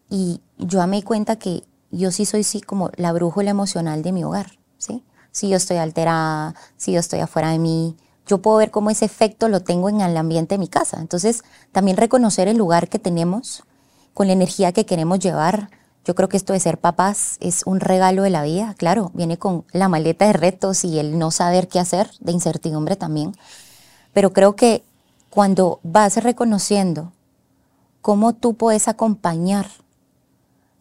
Y yo me di cuenta que yo sí soy sí como la brújula emocional de mi hogar, ¿sí? Si yo estoy alterada, si yo estoy afuera de mí, yo puedo ver cómo ese efecto lo tengo en el ambiente de mi casa. Entonces, también reconocer el lugar que tenemos con la energía que queremos llevar. Yo creo que esto de ser papás es un regalo de la vida, claro, viene con la maleta de retos y el no saber qué hacer, de incertidumbre también. Pero creo que cuando vas reconociendo cómo tú puedes acompañar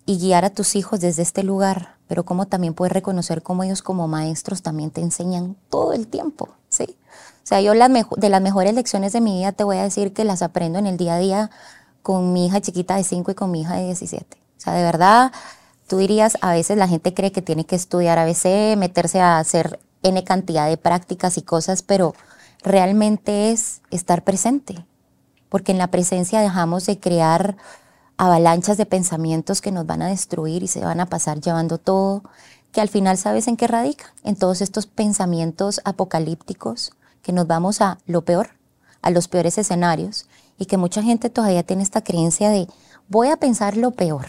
y guiar a tus hijos desde este lugar, pero cómo también puedes reconocer cómo ellos como maestros también te enseñan todo el tiempo, ¿sí? O sea, yo las de las mejores lecciones de mi vida te voy a decir que las aprendo en el día a día con mi hija chiquita de 5 y con mi hija de 17. O sea, de verdad, tú dirías, a veces la gente cree que tiene que estudiar ABC, meterse a hacer N cantidad de prácticas y cosas, pero realmente es estar presente, porque en la presencia dejamos de crear avalanchas de pensamientos que nos van a destruir y se van a pasar llevando todo, que al final sabes en qué radica, en todos estos pensamientos apocalípticos, que nos vamos a lo peor, a los peores escenarios, y que mucha gente todavía tiene esta creencia de voy a pensar lo peor,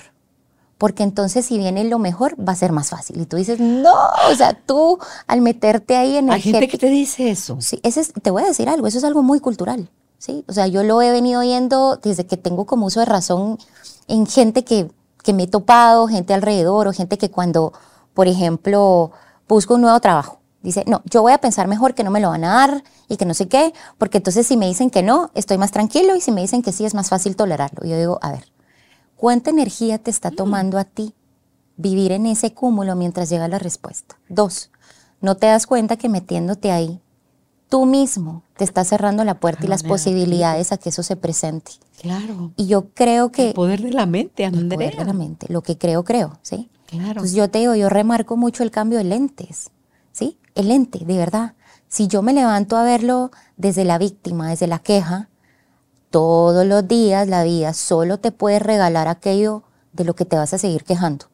porque entonces si viene lo mejor va a ser más fácil. Y tú dices, no, o sea, tú al meterte ahí en el... Hay gente que te dice eso. Sí, ese es, te voy a decir algo, eso es algo muy cultural. ¿Sí? O sea, yo lo he venido oyendo desde que tengo como uso de razón en gente que, que me he topado, gente alrededor o gente que cuando, por ejemplo, busco un nuevo trabajo, dice, no, yo voy a pensar mejor que no me lo van a dar y que no sé qué, porque entonces si me dicen que no, estoy más tranquilo y si me dicen que sí, es más fácil tolerarlo. Yo digo, a ver, ¿cuánta energía te está mm. tomando a ti vivir en ese cúmulo mientras llega la respuesta? Dos, no te das cuenta que metiéndote ahí tú mismo te estás cerrando la puerta y las posibilidades a que eso se presente. Claro. Y yo creo que... El poder de la mente, Andrea. El poder de la mente. Lo que creo, creo, ¿sí? Claro. Entonces yo te digo, yo remarco mucho el cambio de lentes, ¿sí? El lente, de verdad. Si yo me levanto a verlo desde la víctima, desde la queja, todos los días la vida solo te puede regalar aquello de lo que te vas a seguir quejando.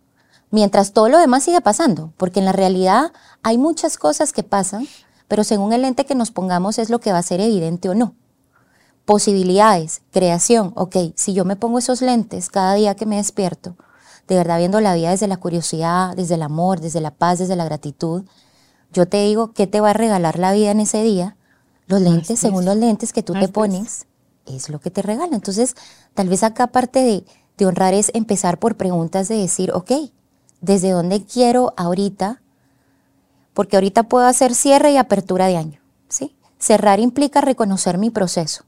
Mientras todo lo demás sigue pasando, porque en la realidad hay muchas cosas que pasan pero según el lente que nos pongamos es lo que va a ser evidente o no. Posibilidades, creación, ok, si yo me pongo esos lentes cada día que me despierto, de verdad viendo la vida desde la curiosidad, desde el amor, desde la paz, desde la gratitud, yo te digo, ¿qué te va a regalar la vida en ese día? Los lentes, según los lentes que tú te pones, es lo que te regala. Entonces, tal vez acá parte de, de honrar es empezar por preguntas de decir, ok, ¿desde dónde quiero ahorita porque ahorita puedo hacer cierre y apertura de año, ¿sí? Cerrar implica reconocer mi proceso.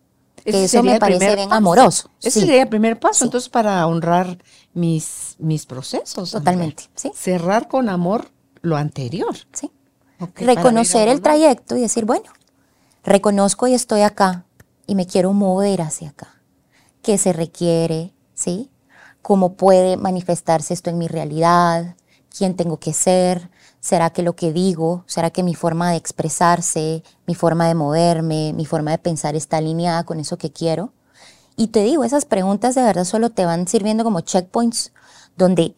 eso me parece bien amoroso. Ese sería el primer paso, entonces, para honrar mis, mis procesos. Totalmente, ¿sí? Cerrar con amor lo anterior. Sí. reconocer el trayecto y decir, bueno, reconozco y estoy acá y me quiero mover hacia acá. ¿Qué se requiere? ¿Sí? ¿Cómo puede manifestarse esto en mi realidad? ¿Quién tengo que ser? ¿Será que lo que digo, será que mi forma de expresarse, mi forma de moverme, mi forma de pensar está alineada con eso que quiero? Y te digo, esas preguntas de verdad solo te van sirviendo como checkpoints donde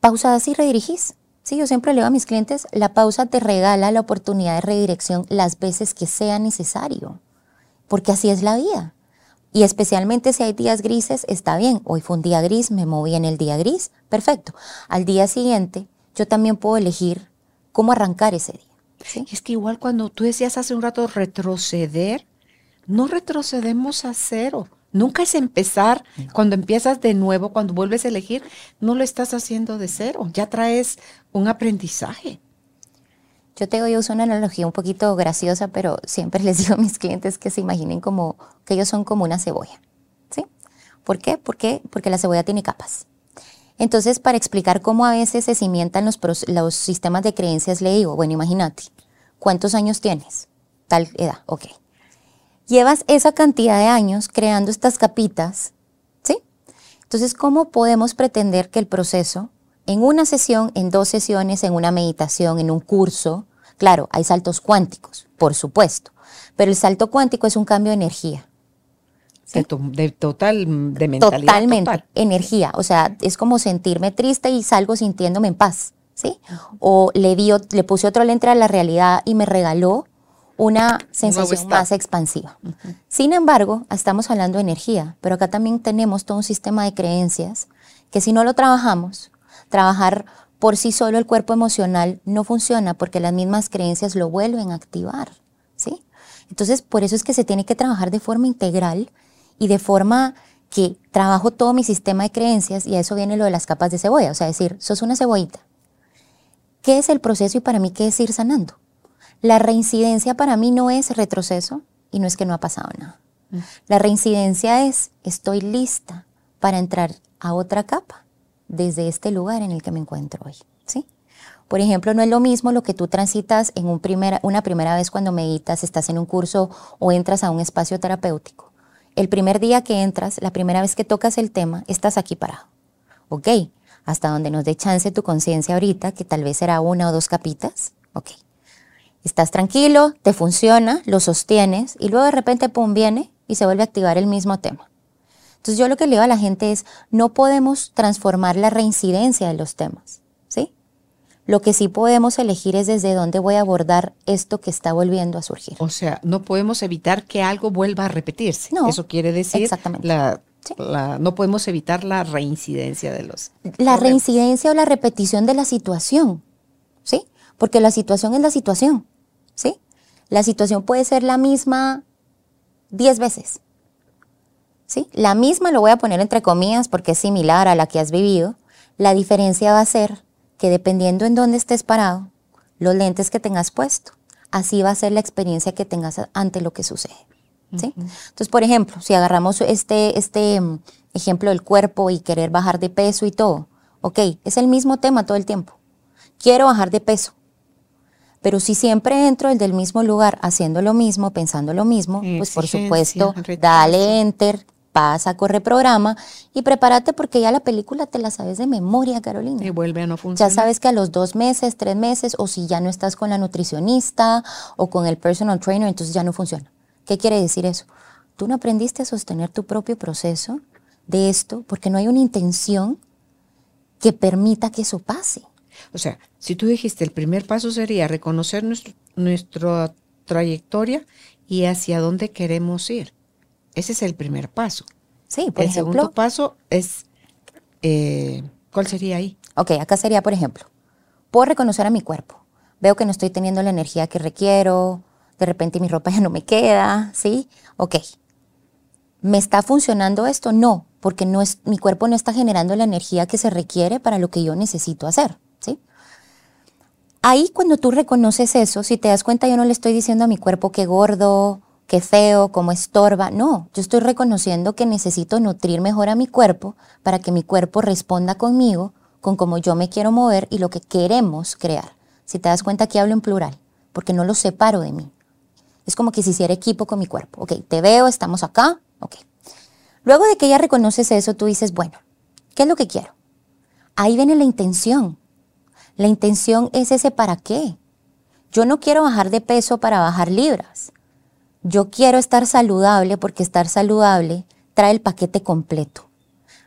pausas y redirigís. Sí, yo siempre le digo a mis clientes, la pausa te regala la oportunidad de redirección las veces que sea necesario, porque así es la vida. Y especialmente si hay días grises, está bien. Hoy fue un día gris, me moví en el día gris, perfecto. Al día siguiente yo también puedo elegir cómo arrancar ese día. Es que igual cuando tú decías hace un rato retroceder, no retrocedemos a cero. Nunca es empezar. Cuando empiezas de nuevo, cuando vuelves a elegir, no lo estás haciendo de cero. Ya traes un aprendizaje. Yo te yo uso una analogía un poquito graciosa, pero siempre les digo a mis clientes que se imaginen como que ellos son como una cebolla. ¿Sí? ¿Por qué? ¿Por qué? Porque la cebolla tiene capas. Entonces, para explicar cómo a veces se cimientan los, los sistemas de creencias, le digo, bueno, imagínate, ¿cuántos años tienes? Tal edad, ok. Llevas esa cantidad de años creando estas capitas, ¿sí? Entonces, ¿cómo podemos pretender que el proceso, en una sesión, en dos sesiones, en una meditación, en un curso, claro, hay saltos cuánticos, por supuesto, pero el salto cuántico es un cambio de energía. De, total, de mentalidad. Totalmente, energía. O sea, es como sentirme triste y salgo sintiéndome en paz, ¿sí? O le, dio, le puse otro lente a la realidad y me regaló una sensación más expansiva. Sin embargo, estamos hablando de energía, pero acá también tenemos todo un sistema de creencias que si no lo trabajamos, trabajar por sí solo el cuerpo emocional no funciona porque las mismas creencias lo vuelven a activar, ¿sí? Entonces, por eso es que se tiene que trabajar de forma integral y de forma que trabajo todo mi sistema de creencias y a eso viene lo de las capas de cebolla, o sea, decir, sos una cebollita. ¿Qué es el proceso y para mí qué es ir sanando? La reincidencia para mí no es retroceso y no es que no ha pasado nada. Mm. La reincidencia es estoy lista para entrar a otra capa desde este lugar en el que me encuentro hoy, ¿sí? Por ejemplo, no es lo mismo lo que tú transitas en un una primera vez cuando meditas, estás en un curso o entras a un espacio terapéutico. El primer día que entras, la primera vez que tocas el tema, estás aquí parado. Ok, hasta donde nos dé chance tu conciencia ahorita, que tal vez será una o dos capitas. Ok. Estás tranquilo, te funciona, lo sostienes y luego de repente, pum, viene y se vuelve a activar el mismo tema. Entonces yo lo que le a la gente es, no podemos transformar la reincidencia de los temas. Lo que sí podemos elegir es desde dónde voy a abordar esto que está volviendo a surgir. O sea, no podemos evitar que algo vuelva a repetirse. No, Eso quiere decir exactamente. La, no podemos evitar la reincidencia de los. La reincidencia o la repetición de la situación, ¿sí? Porque la situación es la situación, ¿sí? La situación puede ser la misma diez veces, ¿sí? La misma lo voy a poner entre comillas porque es similar a la que has vivido. La diferencia va a ser que dependiendo en dónde estés parado, los lentes que tengas puesto, así va a ser la experiencia que tengas ante lo que sucede. ¿sí? Entonces, por ejemplo, si agarramos este, este mm, ejemplo del cuerpo y querer bajar de peso y todo, ok, es el mismo tema todo el tiempo. Quiero bajar de peso. Pero si siempre entro el del mismo lugar haciendo lo mismo, pensando lo mismo, pues por supuesto, dale enter, pasa, corre programa y prepárate porque ya la película te la sabes de memoria, Carolina. Y vuelve a no funcionar. Ya sabes que a los dos meses, tres meses, o si ya no estás con la nutricionista o con el personal trainer, entonces ya no funciona. ¿Qué quiere decir eso? Tú no aprendiste a sostener tu propio proceso de esto porque no hay una intención que permita que eso pase. O sea, si tú dijiste el primer paso sería reconocer nuestra trayectoria y hacia dónde queremos ir. Ese es el primer paso. Sí, por el ejemplo. El segundo paso es, eh, ¿cuál sería ahí? Ok, acá sería, por ejemplo, puedo reconocer a mi cuerpo. Veo que no estoy teniendo la energía que requiero, de repente mi ropa ya no me queda, ¿sí? Ok. ¿Me está funcionando esto? No, porque no es, mi cuerpo no está generando la energía que se requiere para lo que yo necesito hacer, ¿sí? Ahí cuando tú reconoces eso, si te das cuenta, yo no le estoy diciendo a mi cuerpo que gordo, qué feo, cómo estorba. No, yo estoy reconociendo que necesito nutrir mejor a mi cuerpo para que mi cuerpo responda conmigo con cómo yo me quiero mover y lo que queremos crear. Si te das cuenta que hablo en plural, porque no lo separo de mí. Es como que si hiciera equipo con mi cuerpo. Ok, te veo, estamos acá. Ok. Luego de que ya reconoces eso, tú dices, bueno, ¿qué es lo que quiero? Ahí viene la intención. La intención es ese para qué. Yo no quiero bajar de peso para bajar libras yo quiero estar saludable porque estar saludable trae el paquete completo.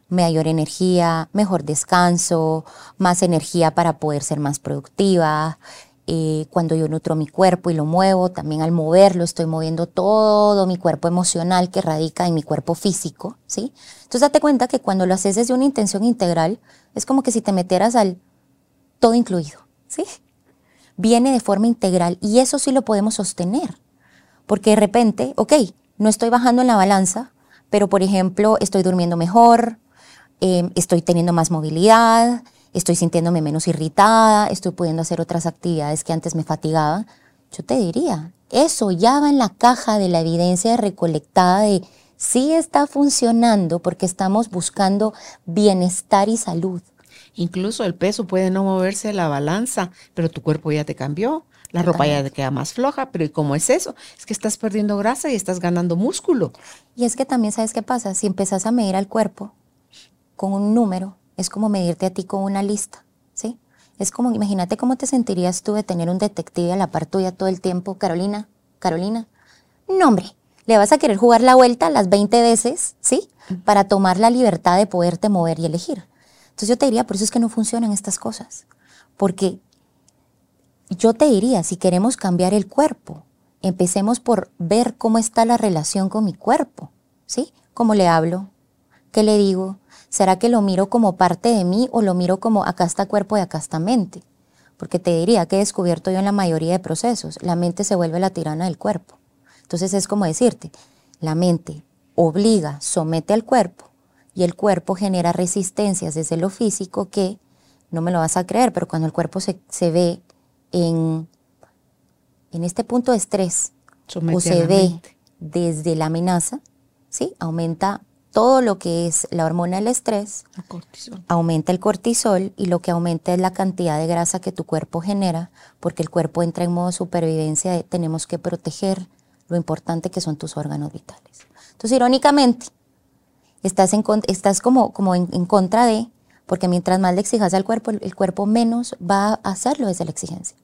Mayor energía, mejor descanso, más energía para poder ser más productiva. Eh, cuando yo nutro mi cuerpo y lo muevo, también al moverlo estoy moviendo todo mi cuerpo emocional que radica en mi cuerpo físico, ¿sí? Entonces date cuenta que cuando lo haces desde una intención integral, es como que si te metieras al todo incluido, ¿sí? Viene de forma integral y eso sí lo podemos sostener. Porque de repente, ok, no estoy bajando en la balanza, pero por ejemplo, estoy durmiendo mejor, em, estoy teniendo más movilidad, estoy sintiéndome menos irritada, estoy pudiendo hacer otras actividades que antes me fatigaban. Yo te diría, eso ya va en la caja de la evidencia recolectada de si está funcionando porque estamos buscando bienestar y salud. Incluso el peso puede no moverse la balanza, pero tu cuerpo ya te cambió. La ropa ya te queda más floja, pero ¿y cómo es eso? Es que estás perdiendo grasa y estás ganando músculo. Y es que también sabes qué pasa, si empezás a medir al cuerpo con un número, es como medirte a ti con una lista, ¿sí? Es como, imagínate cómo te sentirías tú de tener un detective a la par tuya todo el tiempo, Carolina, Carolina. No, hombre, le vas a querer jugar la vuelta las 20 veces, ¿sí? Para tomar la libertad de poderte mover y elegir. Entonces yo te diría, por eso es que no funcionan estas cosas. Porque yo te diría, si queremos cambiar el cuerpo, empecemos por ver cómo está la relación con mi cuerpo, ¿sí? ¿Cómo le hablo? ¿Qué le digo? ¿Será que lo miro como parte de mí o lo miro como acá está cuerpo y acá está mente? Porque te diría que he descubierto yo en la mayoría de procesos, la mente se vuelve la tirana del cuerpo. Entonces es como decirte, la mente obliga, somete al cuerpo y el cuerpo genera resistencias desde lo físico que, no me lo vas a creer, pero cuando el cuerpo se, se ve en, en este punto de estrés o se ve desde la amenaza, ¿sí? aumenta todo lo que es la hormona del estrés, aumenta el cortisol y lo que aumenta es la cantidad de grasa que tu cuerpo genera, porque el cuerpo entra en modo supervivencia de tenemos que proteger lo importante que son tus órganos vitales. Entonces, irónicamente, estás, en, estás como, como en, contra de, porque mientras más le exijas al cuerpo, el, cuerpo menos va a hacerlo desde la exigencia.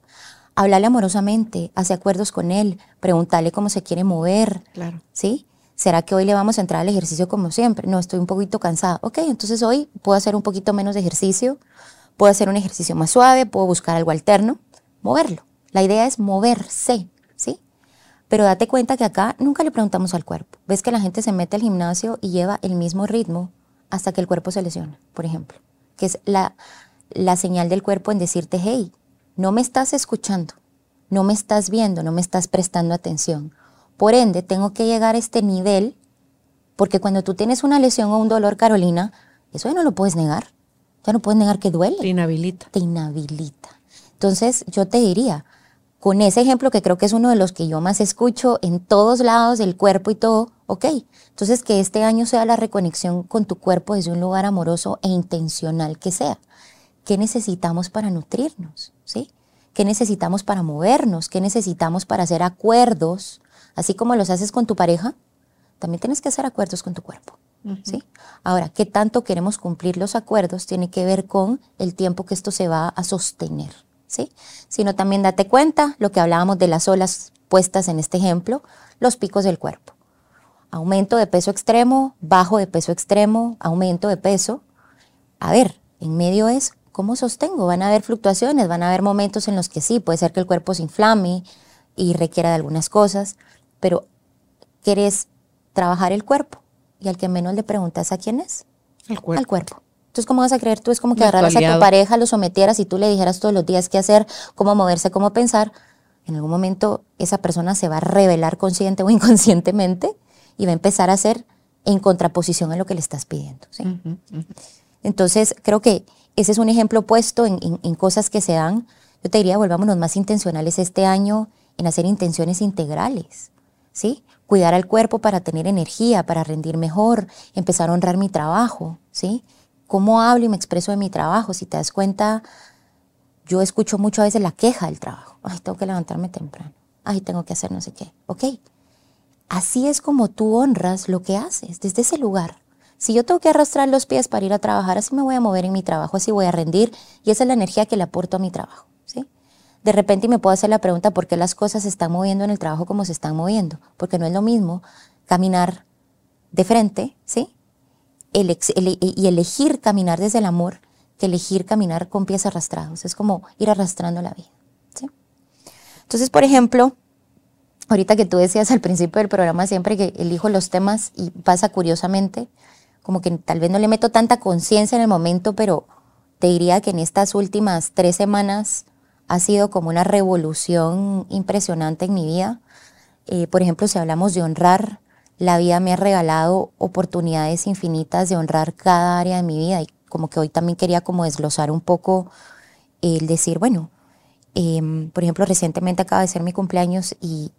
Háblale amorosamente, hace acuerdos con él, pregúntale cómo se quiere mover. Claro. ¿Sí? ¿Será que hoy le vamos a entrar al ejercicio como siempre? No, estoy un poquito cansada. Ok, entonces hoy puedo hacer un poquito menos de ejercicio, puedo hacer un ejercicio más suave, puedo buscar algo alterno, moverlo. La idea es moverse, ¿sí? Pero date cuenta que acá nunca le preguntamos al cuerpo. Ves que la gente se mete al gimnasio y lleva el mismo ritmo hasta que el cuerpo se lesiona, por ejemplo, que es la, la señal del cuerpo en decirte, hey, no me estás escuchando, no me estás viendo, no me estás prestando atención por ende, tengo que llegar a este nivel, porque cuando tú tienes una lesión o un dolor, Carolina, eso ya no lo puedes negar. Ya no puedes negar que duele. Te inhabilita. Te inhabilita. Entonces, yo te diría, con ese ejemplo que creo que es uno de los que yo más escucho en todos lados del cuerpo y todo, ok, entonces que este año sea la reconexión con tu cuerpo desde un lugar amoroso e intencional que sea. ¿Qué necesitamos para nutrirnos? ¿Sí? ¿Qué necesitamos para movernos? ¿Qué necesitamos para hacer acuerdos Así como los haces con tu pareja, también tienes que hacer acuerdos con tu cuerpo. ¿sí? Ahora, ¿qué tanto queremos cumplir los acuerdos? Tiene que ver con el tiempo que esto se va a sostener. ¿sí? Sino también date cuenta, lo que hablábamos de las olas puestas en este ejemplo, los picos del cuerpo. Aumento de peso extremo, bajo de peso extremo, aumento de peso. A ver, en medio es cómo sostengo. Van a haber fluctuaciones, van a haber momentos en los que sí, puede ser que el cuerpo se inflame y requiera de algunas cosas pero querés trabajar el cuerpo y al que menos le preguntas a quién es. Al cuerpo. Al cuerpo. Entonces, ¿cómo vas a creer tú? Es como que agarraras a tu pareja, lo sometieras y tú le dijeras todos los días qué hacer, cómo moverse, cómo pensar. En algún momento esa persona se va a revelar consciente o inconscientemente y va a empezar a hacer en contraposición a lo que le estás pidiendo. Entonces, creo que ese es un ejemplo puesto en, en, cosas que se dan. Yo te diría, volvámonos más intencionales este año en hacer intenciones integrales. ¿sí? Cuidar al cuerpo para tener energía, para rendir mejor, empezar a honrar mi trabajo, ¿sí? ¿Cómo hablo y me expreso de mi trabajo? Si te das cuenta, yo escucho mucho a veces la queja del trabajo. Ay, tengo que levantarme temprano. Ay, tengo que hacer no sé qué. Ok. Así es como tú honras lo que haces, desde ese lugar. Si yo tengo que arrastrar los pies para ir a trabajar, así me voy a mover en mi trabajo, así voy a rendir y esa es la energía que le aporto a mi trabajo de repente me puedo hacer la pregunta por qué las cosas se están moviendo en el trabajo como se están moviendo, porque no es lo mismo caminar de frente, ¿sí? y elegir caminar desde el amor que elegir caminar con pies arrastrados. Es como ir arrastrando la vida, ¿sí? Entonces, por ejemplo, ahorita que tú decías al principio del programa siempre que elijo los temas y pasa curiosamente, como que tal vez no le meto tanta conciencia en el momento, pero te diría que en estas últimas tres semanas ha sido como una revolución impresionante en mi vida. Eh, por ejemplo, si hablamos de honrar, la vida me ha regalado oportunidades infinitas de honrar cada área de mi vida y como que hoy también quería como desglosar un poco el decir, bueno, em, por ejemplo, recientemente acaba de ser mi cumpleaños y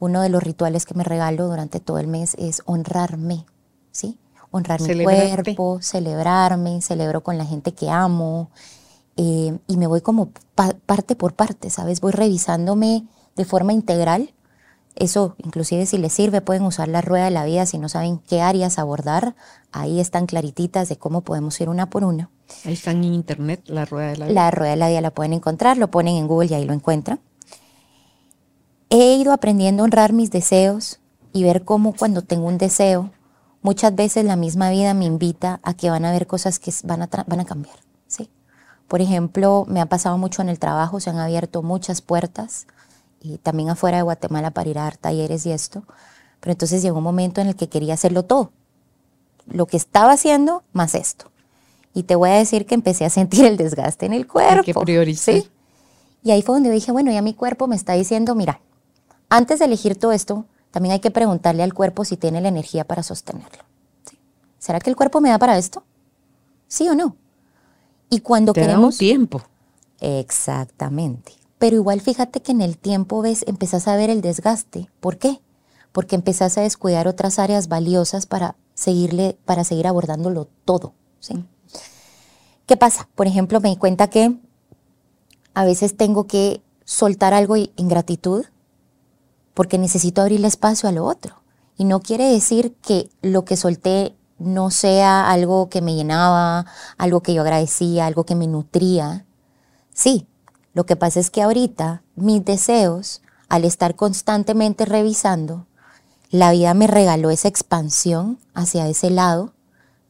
uno de los rituales que me regalo durante todo el mes es honrarme, ¿sí? Honrar mi cuerpo, celebrarme, celebro con la gente que amo, eh, y me voy como parte por parte, ¿sabes? Voy revisándome de forma integral. Eso, inclusive si les sirve, pueden usar la rueda de la vida si no saben qué áreas abordar. Ahí están clarititas de cómo podemos ir una por una. Ahí están en internet, la rueda de la vida. La rueda de la vida la pueden encontrar, lo ponen en Google y ahí lo encuentran. He ido aprendiendo a honrar mis deseos y ver cómo cuando tengo un deseo, muchas veces la misma vida me invita a que van a haber cosas que van a, van a cambiar. Por ejemplo, me ha pasado mucho en el trabajo, se han abierto muchas puertas y también afuera de Guatemala para ir a dar talleres y esto. Pero entonces llegó un momento en el que quería hacerlo todo. Lo que estaba haciendo más esto. Y te voy a decir que empecé a sentir el desgaste en el cuerpo. que priorizar. ¿sí? Y ahí fue donde dije, bueno, ya mi cuerpo me está diciendo, mira, antes de elegir todo esto, también hay que preguntarle al cuerpo si tiene la energía para sostenerlo. ¿Será que el cuerpo me da para esto? ¿Sí o no? Y cuando queremos... tiempo. Exactamente. Pero igual fíjate que en el tiempo ves, empezás a ver el desgaste. ¿Por qué? Porque empezás a descuidar otras áreas valiosas para seguirle, para seguir abordándolo todo. ¿sí? ¿Qué pasa? Por ejemplo, me di cuenta que a veces tengo que soltar algo en gratitud porque necesito abrirle espacio a lo otro. Y no quiere decir que lo que solté no sea algo que me llenaba, algo que yo agradecía, algo que me nutría. Sí, lo que pasa es que ahorita mis deseos, al estar constantemente revisando, la vida me regaló esa expansión hacia ese lado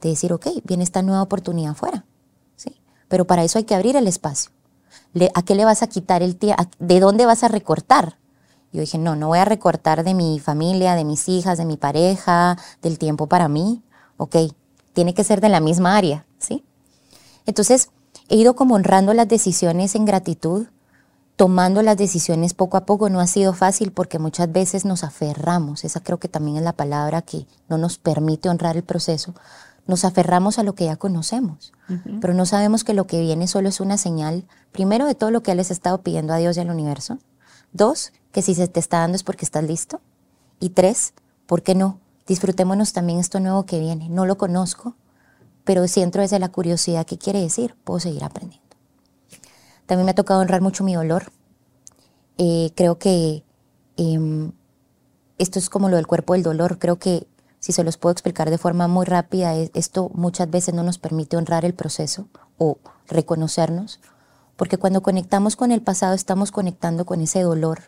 de decir, ok, viene esta nueva oportunidad afuera. ¿sí? Pero para eso hay que abrir el espacio. ¿A qué le vas a quitar el tiempo? ¿De dónde vas a recortar? Yo dije, no, no voy a recortar de mi familia, de mis hijas, de mi pareja, del tiempo para mí. Ok, tiene que ser de la misma área, ¿sí? Entonces, he ido como honrando las decisiones en gratitud, tomando las decisiones poco a poco. No ha sido fácil porque muchas veces nos aferramos. Esa creo que también es la palabra que no nos permite honrar el proceso. Nos aferramos a lo que ya conocemos, pero no sabemos que lo que viene solo es una señal, primero, de todo lo que Él les ha estado pidiendo a Dios y al universo. Dos, que si se te está dando es porque estás listo. Y tres, ¿por qué no? Disfrutémonos también esto nuevo que viene. No lo conozco, pero siento desde la curiosidad qué quiere decir. Puedo seguir aprendiendo. También me ha tocado honrar mucho mi dolor. Eh, creo que em, esto es como lo del cuerpo del dolor. Creo que si se los puedo explicar de forma muy rápida, esto muchas veces no nos permite honrar el proceso o reconocernos, porque cuando conectamos con el pasado estamos conectando con ese dolor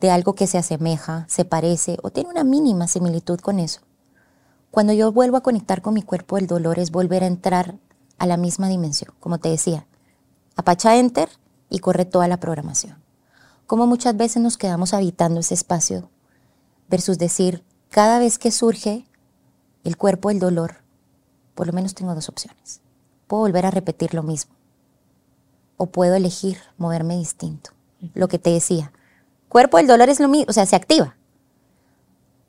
de algo que se asemeja, se parece o tiene una mínima similitud con eso. Cuando yo vuelvo a conectar con mi cuerpo, el dolor es volver a entrar a la misma dimensión. Como te decía, apacha enter y corre toda la programación. Como muchas veces nos quedamos habitando ese espacio versus decir, cada vez que surge el cuerpo, el dolor, por lo menos tengo dos opciones. Puedo volver a repetir lo mismo o puedo elegir moverme distinto. Lo que te decía, cuerpo del dolor es lo mismo, o sea, se activa.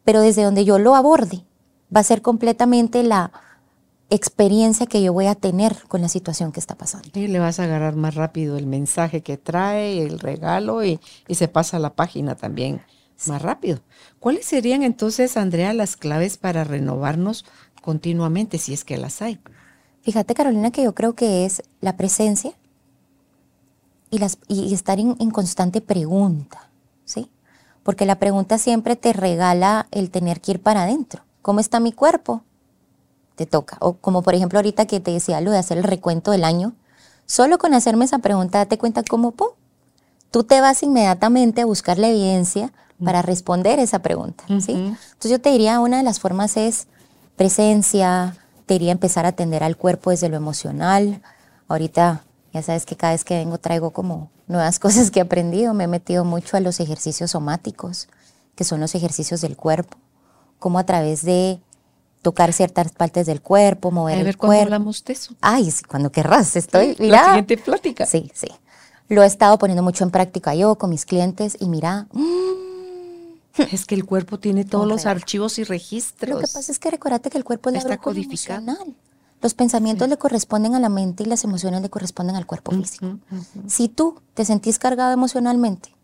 Pero desde donde yo lo aborde, va a ser completamente la experiencia que yo voy a tener con la situación que está pasando. Y le vas a agarrar más rápido el mensaje que trae, el regalo y, se pasa a la página también más rápido. ¿Cuáles serían entonces, Andrea, las claves para renovarnos continuamente, si es que las hay? Fíjate, Carolina, que yo creo que es la presencia y, las, y estar en constante pregunta. Porque la pregunta siempre te regala el tener que ir para adentro. ¿Cómo está mi cuerpo? Te toca. O como por ejemplo ahorita que te decía lo de hacer el recuento del año, solo con hacerme esa pregunta date cuenta cómo. Tú te vas inmediatamente a buscar la evidencia para responder esa pregunta, ¿sí? Entonces yo te diría, una de las formas es presencia, te diría empezar a atender al cuerpo desde lo emocional. Ahorita ya sabes que cada vez que vengo traigo como nuevas cosas que he aprendido. Me he metido mucho a los ejercicios somáticos, que son los ejercicios del cuerpo. Como a través de tocar ciertas partes del cuerpo, mover a ver, el cuerpo. hablamos de eso? Ay, sí, cuando querrás, estoy, mira. La siguiente plática. Sí, sí. Lo he estado poniendo mucho en práctica yo con mis clientes y mira, es que el cuerpo tiene todos los archivos y registros. Lo que pasa es que recuérdate que el cuerpo es Está codificado. Los pensamientos le corresponden a la mente y las emociones le corresponden al cuerpo físico. Si tú te sentís cargado emocionalmente,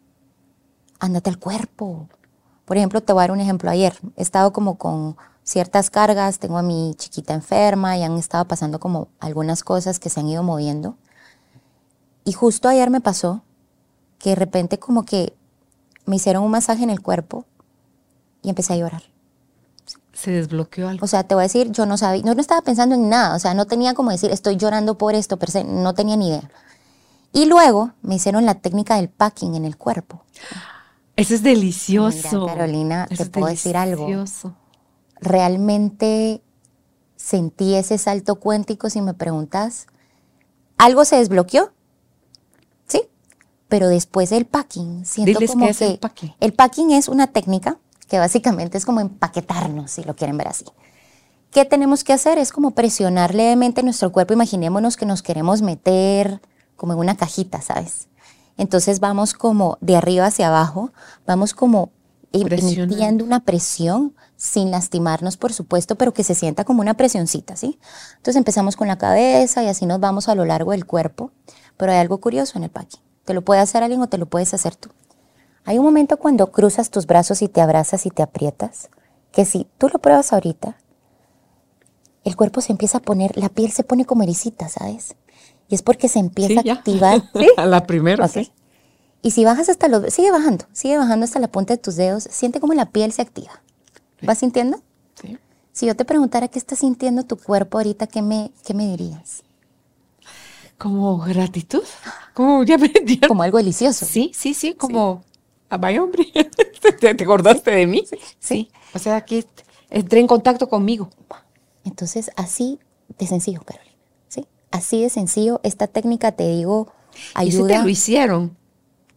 ándate al cuerpo. Por ejemplo, te voy a dar un ejemplo. Ayer he estado como con ciertas cargas, tengo a mi chiquita enferma y han estado pasando como algunas cosas que se han ido moviendo. Y justo ayer me pasó que de repente como que me hicieron un masaje en el cuerpo y empecé a llorar se desbloqueó algo. O sea, te voy a decir, yo no sabía, no, no estaba pensando en nada, o sea, no tenía como decir, estoy llorando por esto, pero no tenía ni idea. Y luego me hicieron la técnica del packing en el cuerpo. Eso es delicioso. Mira, Carolina, te puedo decir algo. Realmente sentí ese salto cuántico, si me preguntas. Algo se desbloqueó, ¿sí? Pero después del packing, siento como que el packing. el packing es una técnica que básicamente es como empaquetarnos, si lo quieren ver así. ¿Qué tenemos que hacer? Es como presionar levemente nuestro cuerpo. Imaginémonos que nos queremos meter como en una cajita, ¿sabes? Entonces vamos como de arriba hacia abajo, vamos como emitiendo una presión sin lastimarnos, por supuesto, pero que se sienta como una presioncita, ¿sí? Entonces empezamos con la cabeza y así nos vamos a lo largo del cuerpo. Pero hay algo curioso en el paqui. Te lo puede hacer alguien o te lo puedes hacer tú. Hay un momento cuando cruzas tus brazos y te abrazas y te aprietas, que si tú lo pruebas ahorita, el cuerpo se empieza a poner, la piel se pone como ericita, ¿sabes? Y es porque se empieza Sí, a activar. A la primera, Ok. sí. Y si bajas hasta los, sigue bajando, sigue bajando hasta la punta de tus dedos, siente como la piel se activa. ¿Vas sintiendo? Sí. Si yo te preguntara qué está sintiendo tu cuerpo ahorita, ¿qué me, qué me dirías? Como gratitud. Como ya me Como algo delicioso. Sí, sí, sí, como a vaya hombre. ¿Te, te acordaste de mí? Sí. O sea, que entré en contacto conmigo. Entonces, así de sencillo, Carolina. ¿sí? Así de sencillo, esta técnica, te digo, Y sí te ayuda. lo hicieron.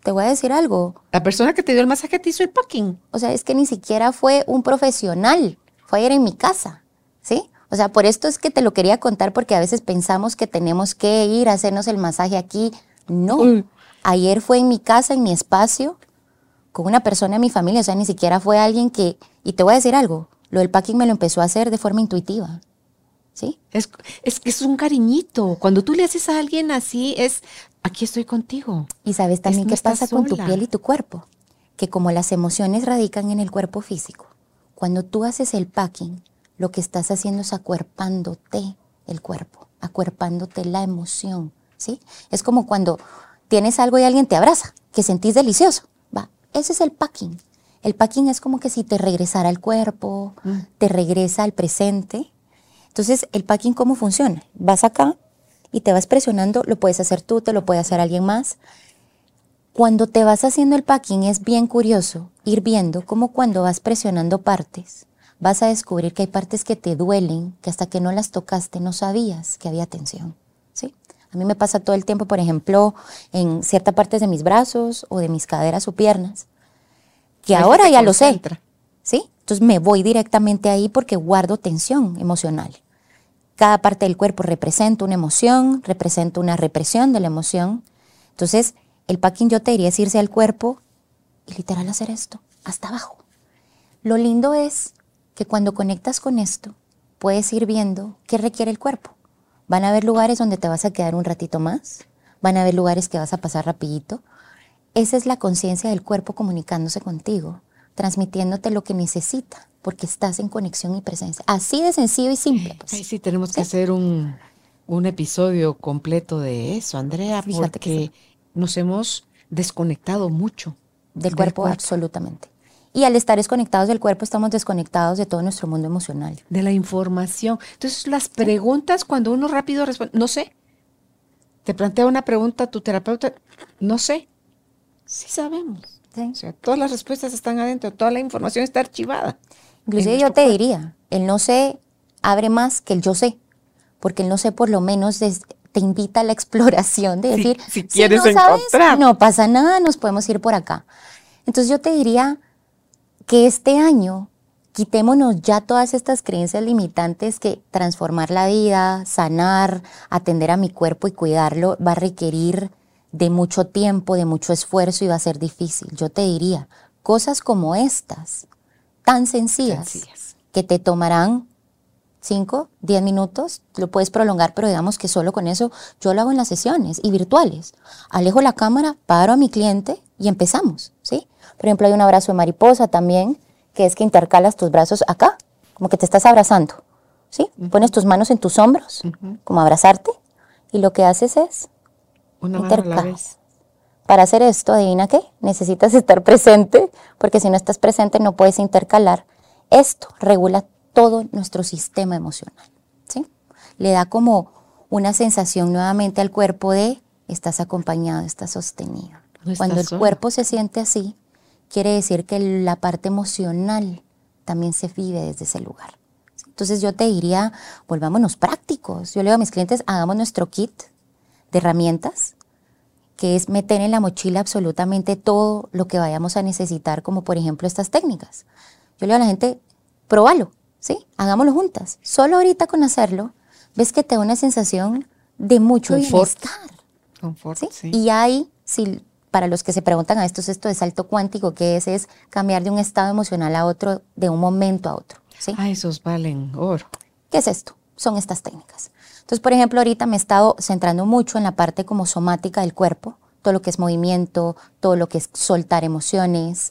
Te voy a decir algo. La persona que te dio el masaje te hizo el packing. O sea, es que ni siquiera fue un profesional, fue ayer en mi casa, ¿sí? O sea, por esto es que te lo quería contar porque a veces pensamos que tenemos que ir a hacernos el masaje aquí. No, Mm. ayer fue en mi casa, en mi espacio, con una persona de mi familia, o sea, ni siquiera fue alguien que, y te voy a decir algo, lo del packing me lo empezó a hacer de forma intuitiva, ¿sí? Es, es que es un cariñito. Cuando tú le haces a alguien así, es aquí estoy contigo. Y sabes también no qué pasa con tu piel y tu cuerpo, que como las emociones radican en el cuerpo físico, cuando tú haces el packing, lo que estás haciendo es acuerpándote el cuerpo, acuerpándote la emoción, ¿sí? Es como cuando tienes algo y alguien te abraza, que sentís delicioso, ese es el packing. El packing es como que si te regresara al cuerpo, te regresa al presente. Entonces, el packing, ¿cómo funciona? Vas acá y te vas presionando, lo puedes hacer tú, te lo puede hacer alguien más. Cuando te vas haciendo el packing es bien curioso ir viendo cómo cuando vas presionando partes, vas a descubrir que hay partes que te duelen, que hasta que no las tocaste no sabías que había tensión. A mí me pasa todo el tiempo, por ejemplo, en ciertas partes de mis brazos o de mis caderas o piernas, que ahora ya lo sé. ¿sí? Entonces me voy directamente ahí porque guardo tensión emocional. Cada parte del cuerpo representa una emoción, representa una represión de la emoción. Entonces, el packing yo te diría es irse al cuerpo y literal hacer esto, hasta abajo. Lo lindo es que cuando conectas con esto, puedes ir viendo qué requiere el cuerpo. Van a haber lugares donde te vas a quedar un ratito más, van a haber lugares que vas a pasar rapidito. Esa es la conciencia del cuerpo comunicándose contigo, transmitiéndote lo que necesita, porque estás en conexión y presencia. Así de sencillo y simple. pues. Ay, sí, tenemos que hacer un, un episodio completo de eso, Andrea, Fíjate que porque nos hemos desconectado mucho del cuerpo, absolutamente. Y al estar desconectados del cuerpo, estamos desconectados de todo nuestro mundo emocional. de la información. Entonces, las preguntas, cuando uno rápido responde, no sé. Te plantea una pregunta tu terapeuta, no sé. Sí sabemos. ¿sí? O sea, todas las respuestas están adentro, toda la información está archivada. Inclusive yo te cuerpo. diría, el no sé abre más que el yo sé, porque el no sé por lo menos des- te invita a la exploración de Si- decir, si quieres no sabes, encontrar". no pasa nada, nos podemos ir por acá. Entonces yo te diría que este año quitémonos ya todas estas creencias limitantes que transformar la vida, sanar, atender a mi cuerpo y cuidarlo va a requerir de mucho tiempo, de mucho esfuerzo y va a ser difícil. Yo te diría, cosas como estas, tan sencillas, Sencillas. que te tomarán 5, 10 minutos, lo puedes prolongar, pero digamos que solo con eso yo lo hago en las sesiones y virtuales. Alejo la cámara, paro a mi cliente y empezamos, ¿sí? Por ejemplo, hay un abrazo de mariposa también, que es que intercalas tus brazos acá, como que te estás abrazando, ¿sí? Pones tus manos en tus hombros, como abrazarte, y lo que haces es Una intercalas. Para hacer esto, adivina qué, necesitas estar presente, porque si no estás presente no puedes intercalar. Esto regula todo nuestro sistema emocional, ¿sí? Le da como una sensación nuevamente al cuerpo de estás acompañado, estás sostenido. No estás Cuando el cuerpo se siente así, quiere decir que la parte emocional también se vive desde ese lugar. Entonces yo te diría, volvámonos prácticos. Yo le digo a mis clientes, hagamos nuestro kit de herramientas, que es meter en la mochila absolutamente todo lo que vayamos a necesitar, como por ejemplo estas técnicas. Yo le digo a la gente, próbalo, ¿sí? Hagámoslo juntas. Solo ahorita con hacerlo, ves que te da una sensación de mucho Confort. bienestar. Confort, ¿sí? sí. Y hay, si, para los que se preguntan a esto, esto de salto cuántico, que es, es cambiar de un estado emocional a otro, de un momento a otro. ¿sí? Ah, esos valen oro. ¿Qué es esto? Son estas técnicas. Entonces, por ejemplo, ahorita me he estado centrando mucho en la parte como somática del cuerpo, todo lo que es movimiento, todo lo que es soltar emociones.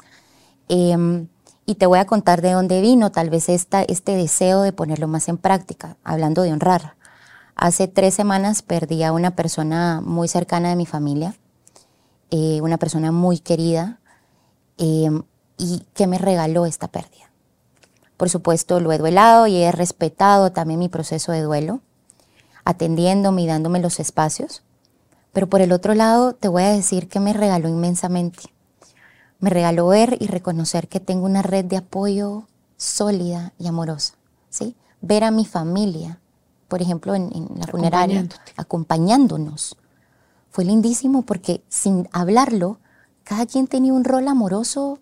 em, Y te voy a contar de dónde vino tal vez esta, este deseo de ponerlo más en práctica, hablando de honrar. Hace tres semanas perdí a una persona muy cercana de mi familia, eh, una persona muy querida, em, y que me regaló esta pérdida. Por supuesto, lo he duelado y he respetado también mi proceso de duelo, atendiéndome y dándome los espacios. Pero por el otro lado, te voy a decir que me regaló inmensamente me regaló ver y reconocer que tengo una red de apoyo sólida y amorosa, ¿sí? Ver a mi familia, por ejemplo, en, la funeraria, acompañándonos. Fue lindísimo porque sin hablarlo, cada quien tenía un rol amoroso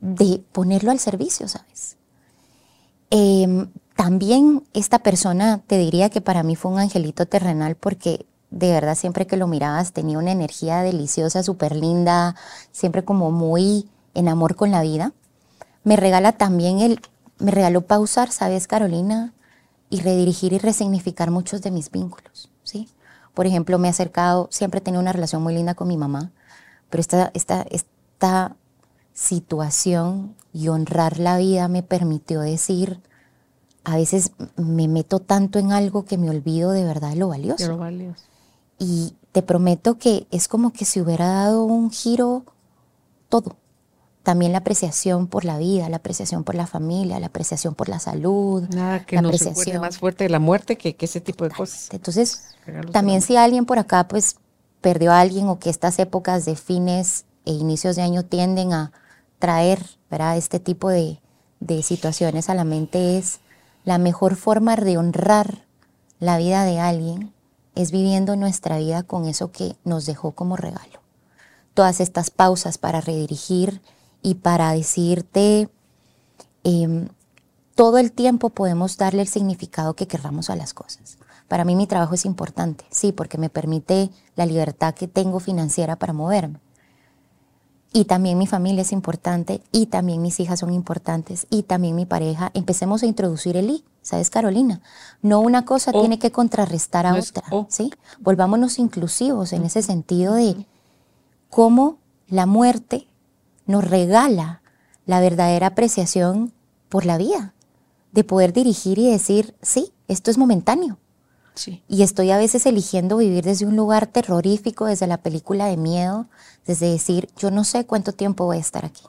de ponerlo al servicio, ¿sabes? Em, también esta persona, te diría que para mí fue un angelito terrenal porque de verdad siempre que lo mirabas tenía una energía deliciosa, súper linda, siempre como muy en amor con la vida. Me regala también el, me regaló pausar, ¿sabes, Carolina? Y redirigir y resignificar muchos de mis vínculos, ¿sí? Por ejemplo, me he acercado, siempre he tenido una relación muy linda con mi mamá, pero esta, esta, esta situación y honrar la vida me permitió decir, a veces me meto tanto en algo que me olvido de verdad de lo valioso. De lo valioso. Y te prometo que es como que se hubiera dado un giro todo. También la apreciación por la vida, la apreciación por la familia, la apreciación por la salud. Nada que nos apreciación. más fuerte de la muerte que, ese tipo de cosas. Entonces, también si alguien por acá pues perdió a alguien o que estas épocas de fines e inicios de año tienden a traer ¿verdad? este tipo de, de situaciones a la mente es la mejor forma de honrar la vida de alguien es viviendo nuestra vida con eso que nos dejó como regalo. Todas estas pausas para redirigir y para decirte, em, todo el tiempo podemos darle el significado que querramos a las cosas. Para mí mi trabajo es importante, sí, porque me permite la libertad que tengo financiera para moverme. Y también mi familia es importante, y también mis hijas son importantes, y también mi pareja. Empecemos a introducir el I. ¿Sabes, Carolina? No una cosa tiene que contrarrestar a otra, ¿sí? Volvámonos inclusivos en ese sentido de cómo la muerte nos regala la verdadera apreciación por la vida, de poder dirigir y decir, sí, esto es momentáneo. Sí. Y estoy a veces eligiendo vivir desde un lugar terrorífico, desde la película de miedo, desde decir, yo no sé cuánto tiempo voy a estar aquí.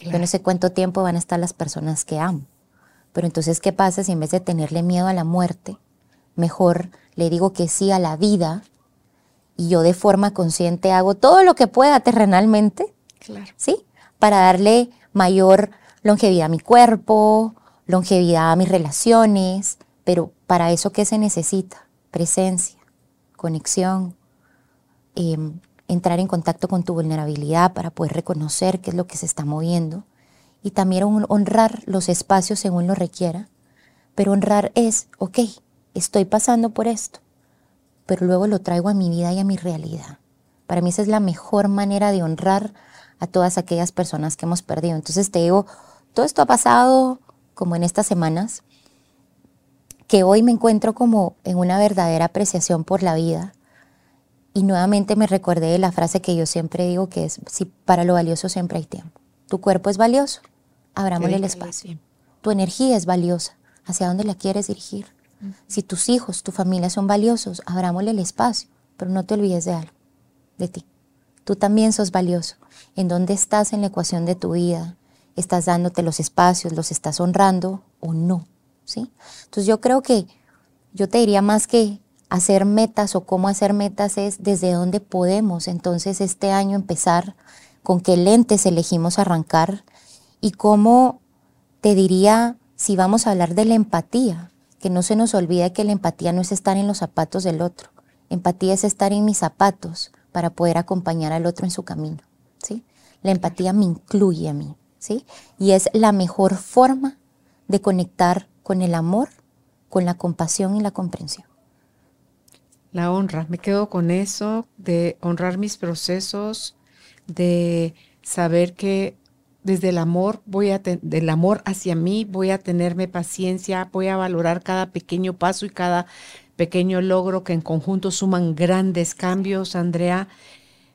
Yo no sé cuánto tiempo van a estar las personas que amo. Pero entonces, ¿qué pasa si en vez de tenerle miedo a la muerte, mejor le digo que sí a la vida y yo de forma consciente hago todo lo que pueda terrenalmente? Claro. ¿Sí? Para darle mayor longevidad a mi cuerpo, longevidad a mis relaciones, pero para eso, ¿qué se necesita? Presencia, conexión, em, entrar en contacto con tu vulnerabilidad para poder reconocer qué es lo que se está moviendo y también honrar los espacios según lo requiera. Pero honrar es, ok, estoy pasando por esto, pero luego lo traigo a mi vida y a mi realidad. Para mí esa es la mejor manera de honrar a todas aquellas personas que hemos perdido. Entonces te digo, todo esto ha pasado como en estas semanas, que hoy me encuentro como en una verdadera apreciación por la vida. Y nuevamente me recordé de la frase que yo siempre digo que es, si para lo valioso siempre hay tiempo. Tu cuerpo es valioso, abrámosle el espacio. Tu energía es valiosa. ¿Hacia dónde la quieres dirigir? Si tus hijos, tu familia son valiosos, abrámosle el espacio, pero no te olvides de algo, de ti. Tú también sos valioso. ¿En dónde estás en la ecuación de tu vida? ¿Estás dándote los espacios, los estás honrando o no? ¿Sí? Entonces yo creo que yo te diría más que hacer metas o cómo hacer metas es desde dónde podemos entonces este año empezar, con qué lentes elegimos arrancar, y cómo te diría, si vamos a hablar de la empatía, que no se nos olvide que la empatía no es estar en los zapatos del otro. Empatía es estar en mis zapatos para poder acompañar al otro en su camino. La empatía me incluye a mí. ¿sí? Y es la mejor forma de conectar con el amor, con la compasión y la comprensión. La honra, me quedo con eso, de honrar mis procesos, de saber que desde el amor, voy a del amor hacia mí, voy a tenerme paciencia, voy a valorar cada pequeño paso y cada pequeño logro que en conjunto suman grandes cambios, Andrea.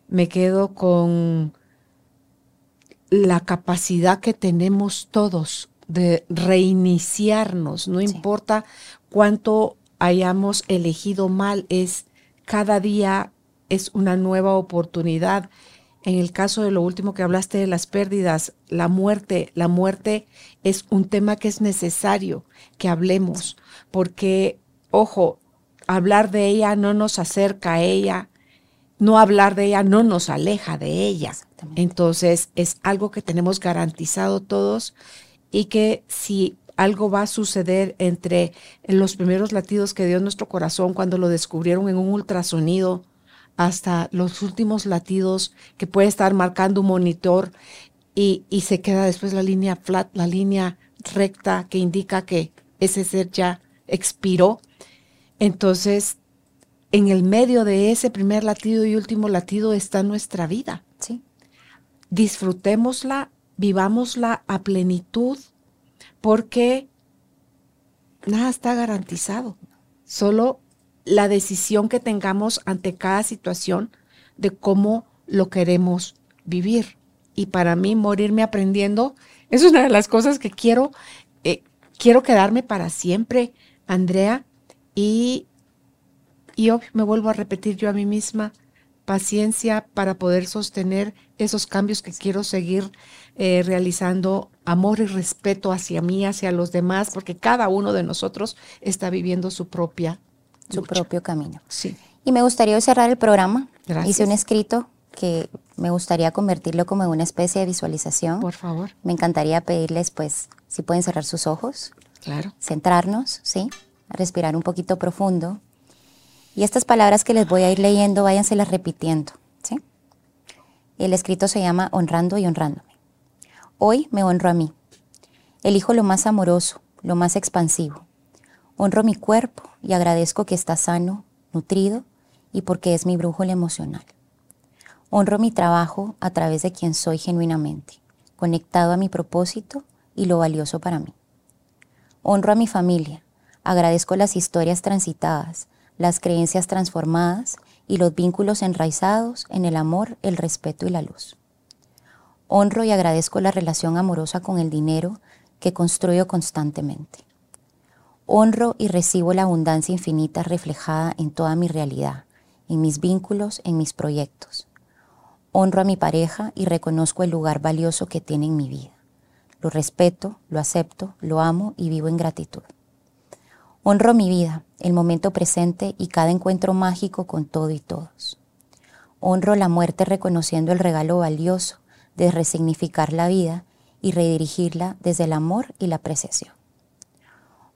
Me quedo con la capacidad que tenemos todos de reiniciarnos, no importa cuánto hayamos elegido mal, es cada día es una nueva oportunidad. En el caso de lo último que hablaste de las pérdidas, la muerte, la muerte es un tema que es necesario que hablemos, porque, ojo, hablar de ella no nos acerca a ella, no hablar de ella no nos aleja de Entonces es algo que tenemos garantizado todos y que si algo va a suceder entre los primeros latidos que dio nuestro corazón cuando lo descubrieron en un ultrasonido hasta los últimos latidos que puede estar marcando un monitor y, y se queda después la línea flat, la línea recta que indica que ese ser ya expiró. Entonces, en el medio de ese primer latido y último latido está nuestra vida. Disfrutémosla, vivámosla a plenitud, porque nada está garantizado. Solo la decisión que tengamos ante cada situación de cómo lo queremos vivir. Y para mí, morirme aprendiendo es una de las cosas que quiero, eh, quiero quedarme para siempre, Andrea. Y, y me vuelvo a repetir yo a mí misma, paciencia para poder sostener esos cambios que quiero seguir eh, realizando, amor y respeto hacia mí, hacia los demás, porque cada uno de nosotros está viviendo su propia su propio camino. Sí. Y me gustaría cerrar el programa. Gracias. Hice un escrito que me gustaría convertirlo como una especie de visualización. Por favor. Me encantaría pedirles, pues, si pueden cerrar sus ojos. Claro. Centrarnos, ¿sí? respirar un poquito profundo. Y estas palabras que les voy a ir leyendo, váyanselas repitiendo, ¿sí? El escrito se llama Honrando y Honrándome. Hoy me honro a mí. Elijo lo más amoroso, lo más expansivo. Honro mi cuerpo y agradezco que está sano, nutrido y porque es mi brújula emocional. Honro mi trabajo a través de quien soy genuinamente, conectado a mi propósito y lo valioso para mí. Honro a mi familia, agradezco las historias transitadas, las creencias transformadas y los vínculos enraizados en el amor, el respeto y la luz. Honro y agradezco la relación amorosa con el dinero que construyo constantemente. Honro y recibo la abundancia infinita reflejada en toda mi realidad, en mis vínculos, en mis proyectos. Honro a mi pareja y reconozco el lugar valioso que tiene en mi vida. Lo respeto, lo acepto, lo amo y vivo en gratitud. Honro mi vida, el momento presente y cada encuentro mágico con todo y todos. Honro la muerte reconociendo el regalo valioso de resignificar la vida y redirigirla desde el amor y la apreciación.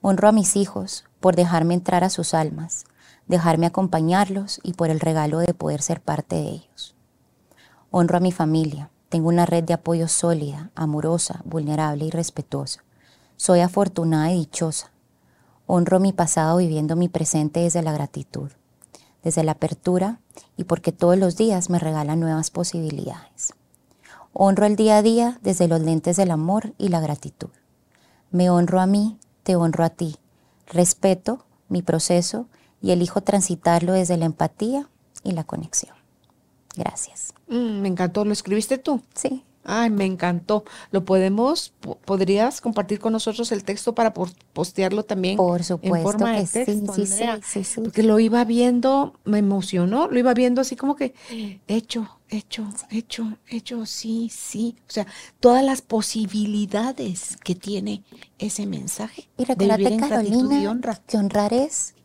Honro a mis hijos por dejarme entrar a sus almas, dejarme acompañarlos y por el regalo de poder ser parte de ellos. Honro a mi familia. Tengo una red de apoyo sólida, amorosa, vulnerable y respetuosa. Soy afortunada y dichosa. Honro mi pasado viviendo mi presente desde la gratitud, desde la apertura y porque todos los días me regalan nuevas posibilidades. Honro el día a día desde los lentes del amor y la gratitud. Me honro a mí te honro a ti. Respeto mi proceso y elijo transitarlo desde la empatía y la conexión. Gracias. Mm, me encantó. ¿Lo escribiste tú? Sí. Ay, me encantó. ¿Lo podemos, podrías compartir con nosotros el texto para postearlo también? Por supuesto en forma que de texto, sí, sí, Andrea? sí, sí, Porque lo iba viendo, me emocionó, lo iba viendo así como que hecho, hecho, hecho, hecho, sí, sí. O sea, todas las posibilidades que tiene ese mensaje. Y recuérdate, gratitud y Carolina, honra. que honrar es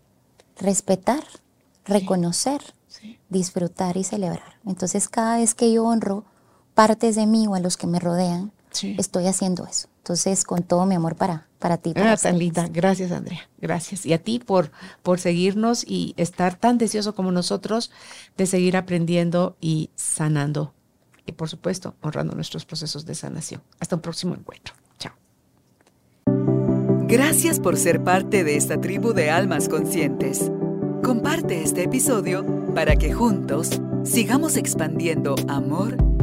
respetar, reconocer, disfrutar y celebrar. Entonces, cada vez que yo honro partes de mí o a los que me rodean, Sí. estoy haciendo eso. Entonces, con todo mi amor para, para ti. para Ah, tan linda. Gracias, Andrea. Gracias. Y a ti por, por seguirnos y estar tan deseoso como nosotros de seguir aprendiendo y sanando. Y por supuesto, honrando nuestros procesos de sanación. Hasta un próximo encuentro. Chao. Gracias por ser parte de esta tribu de almas conscientes. Comparte este episodio para que juntos sigamos expandiendo amor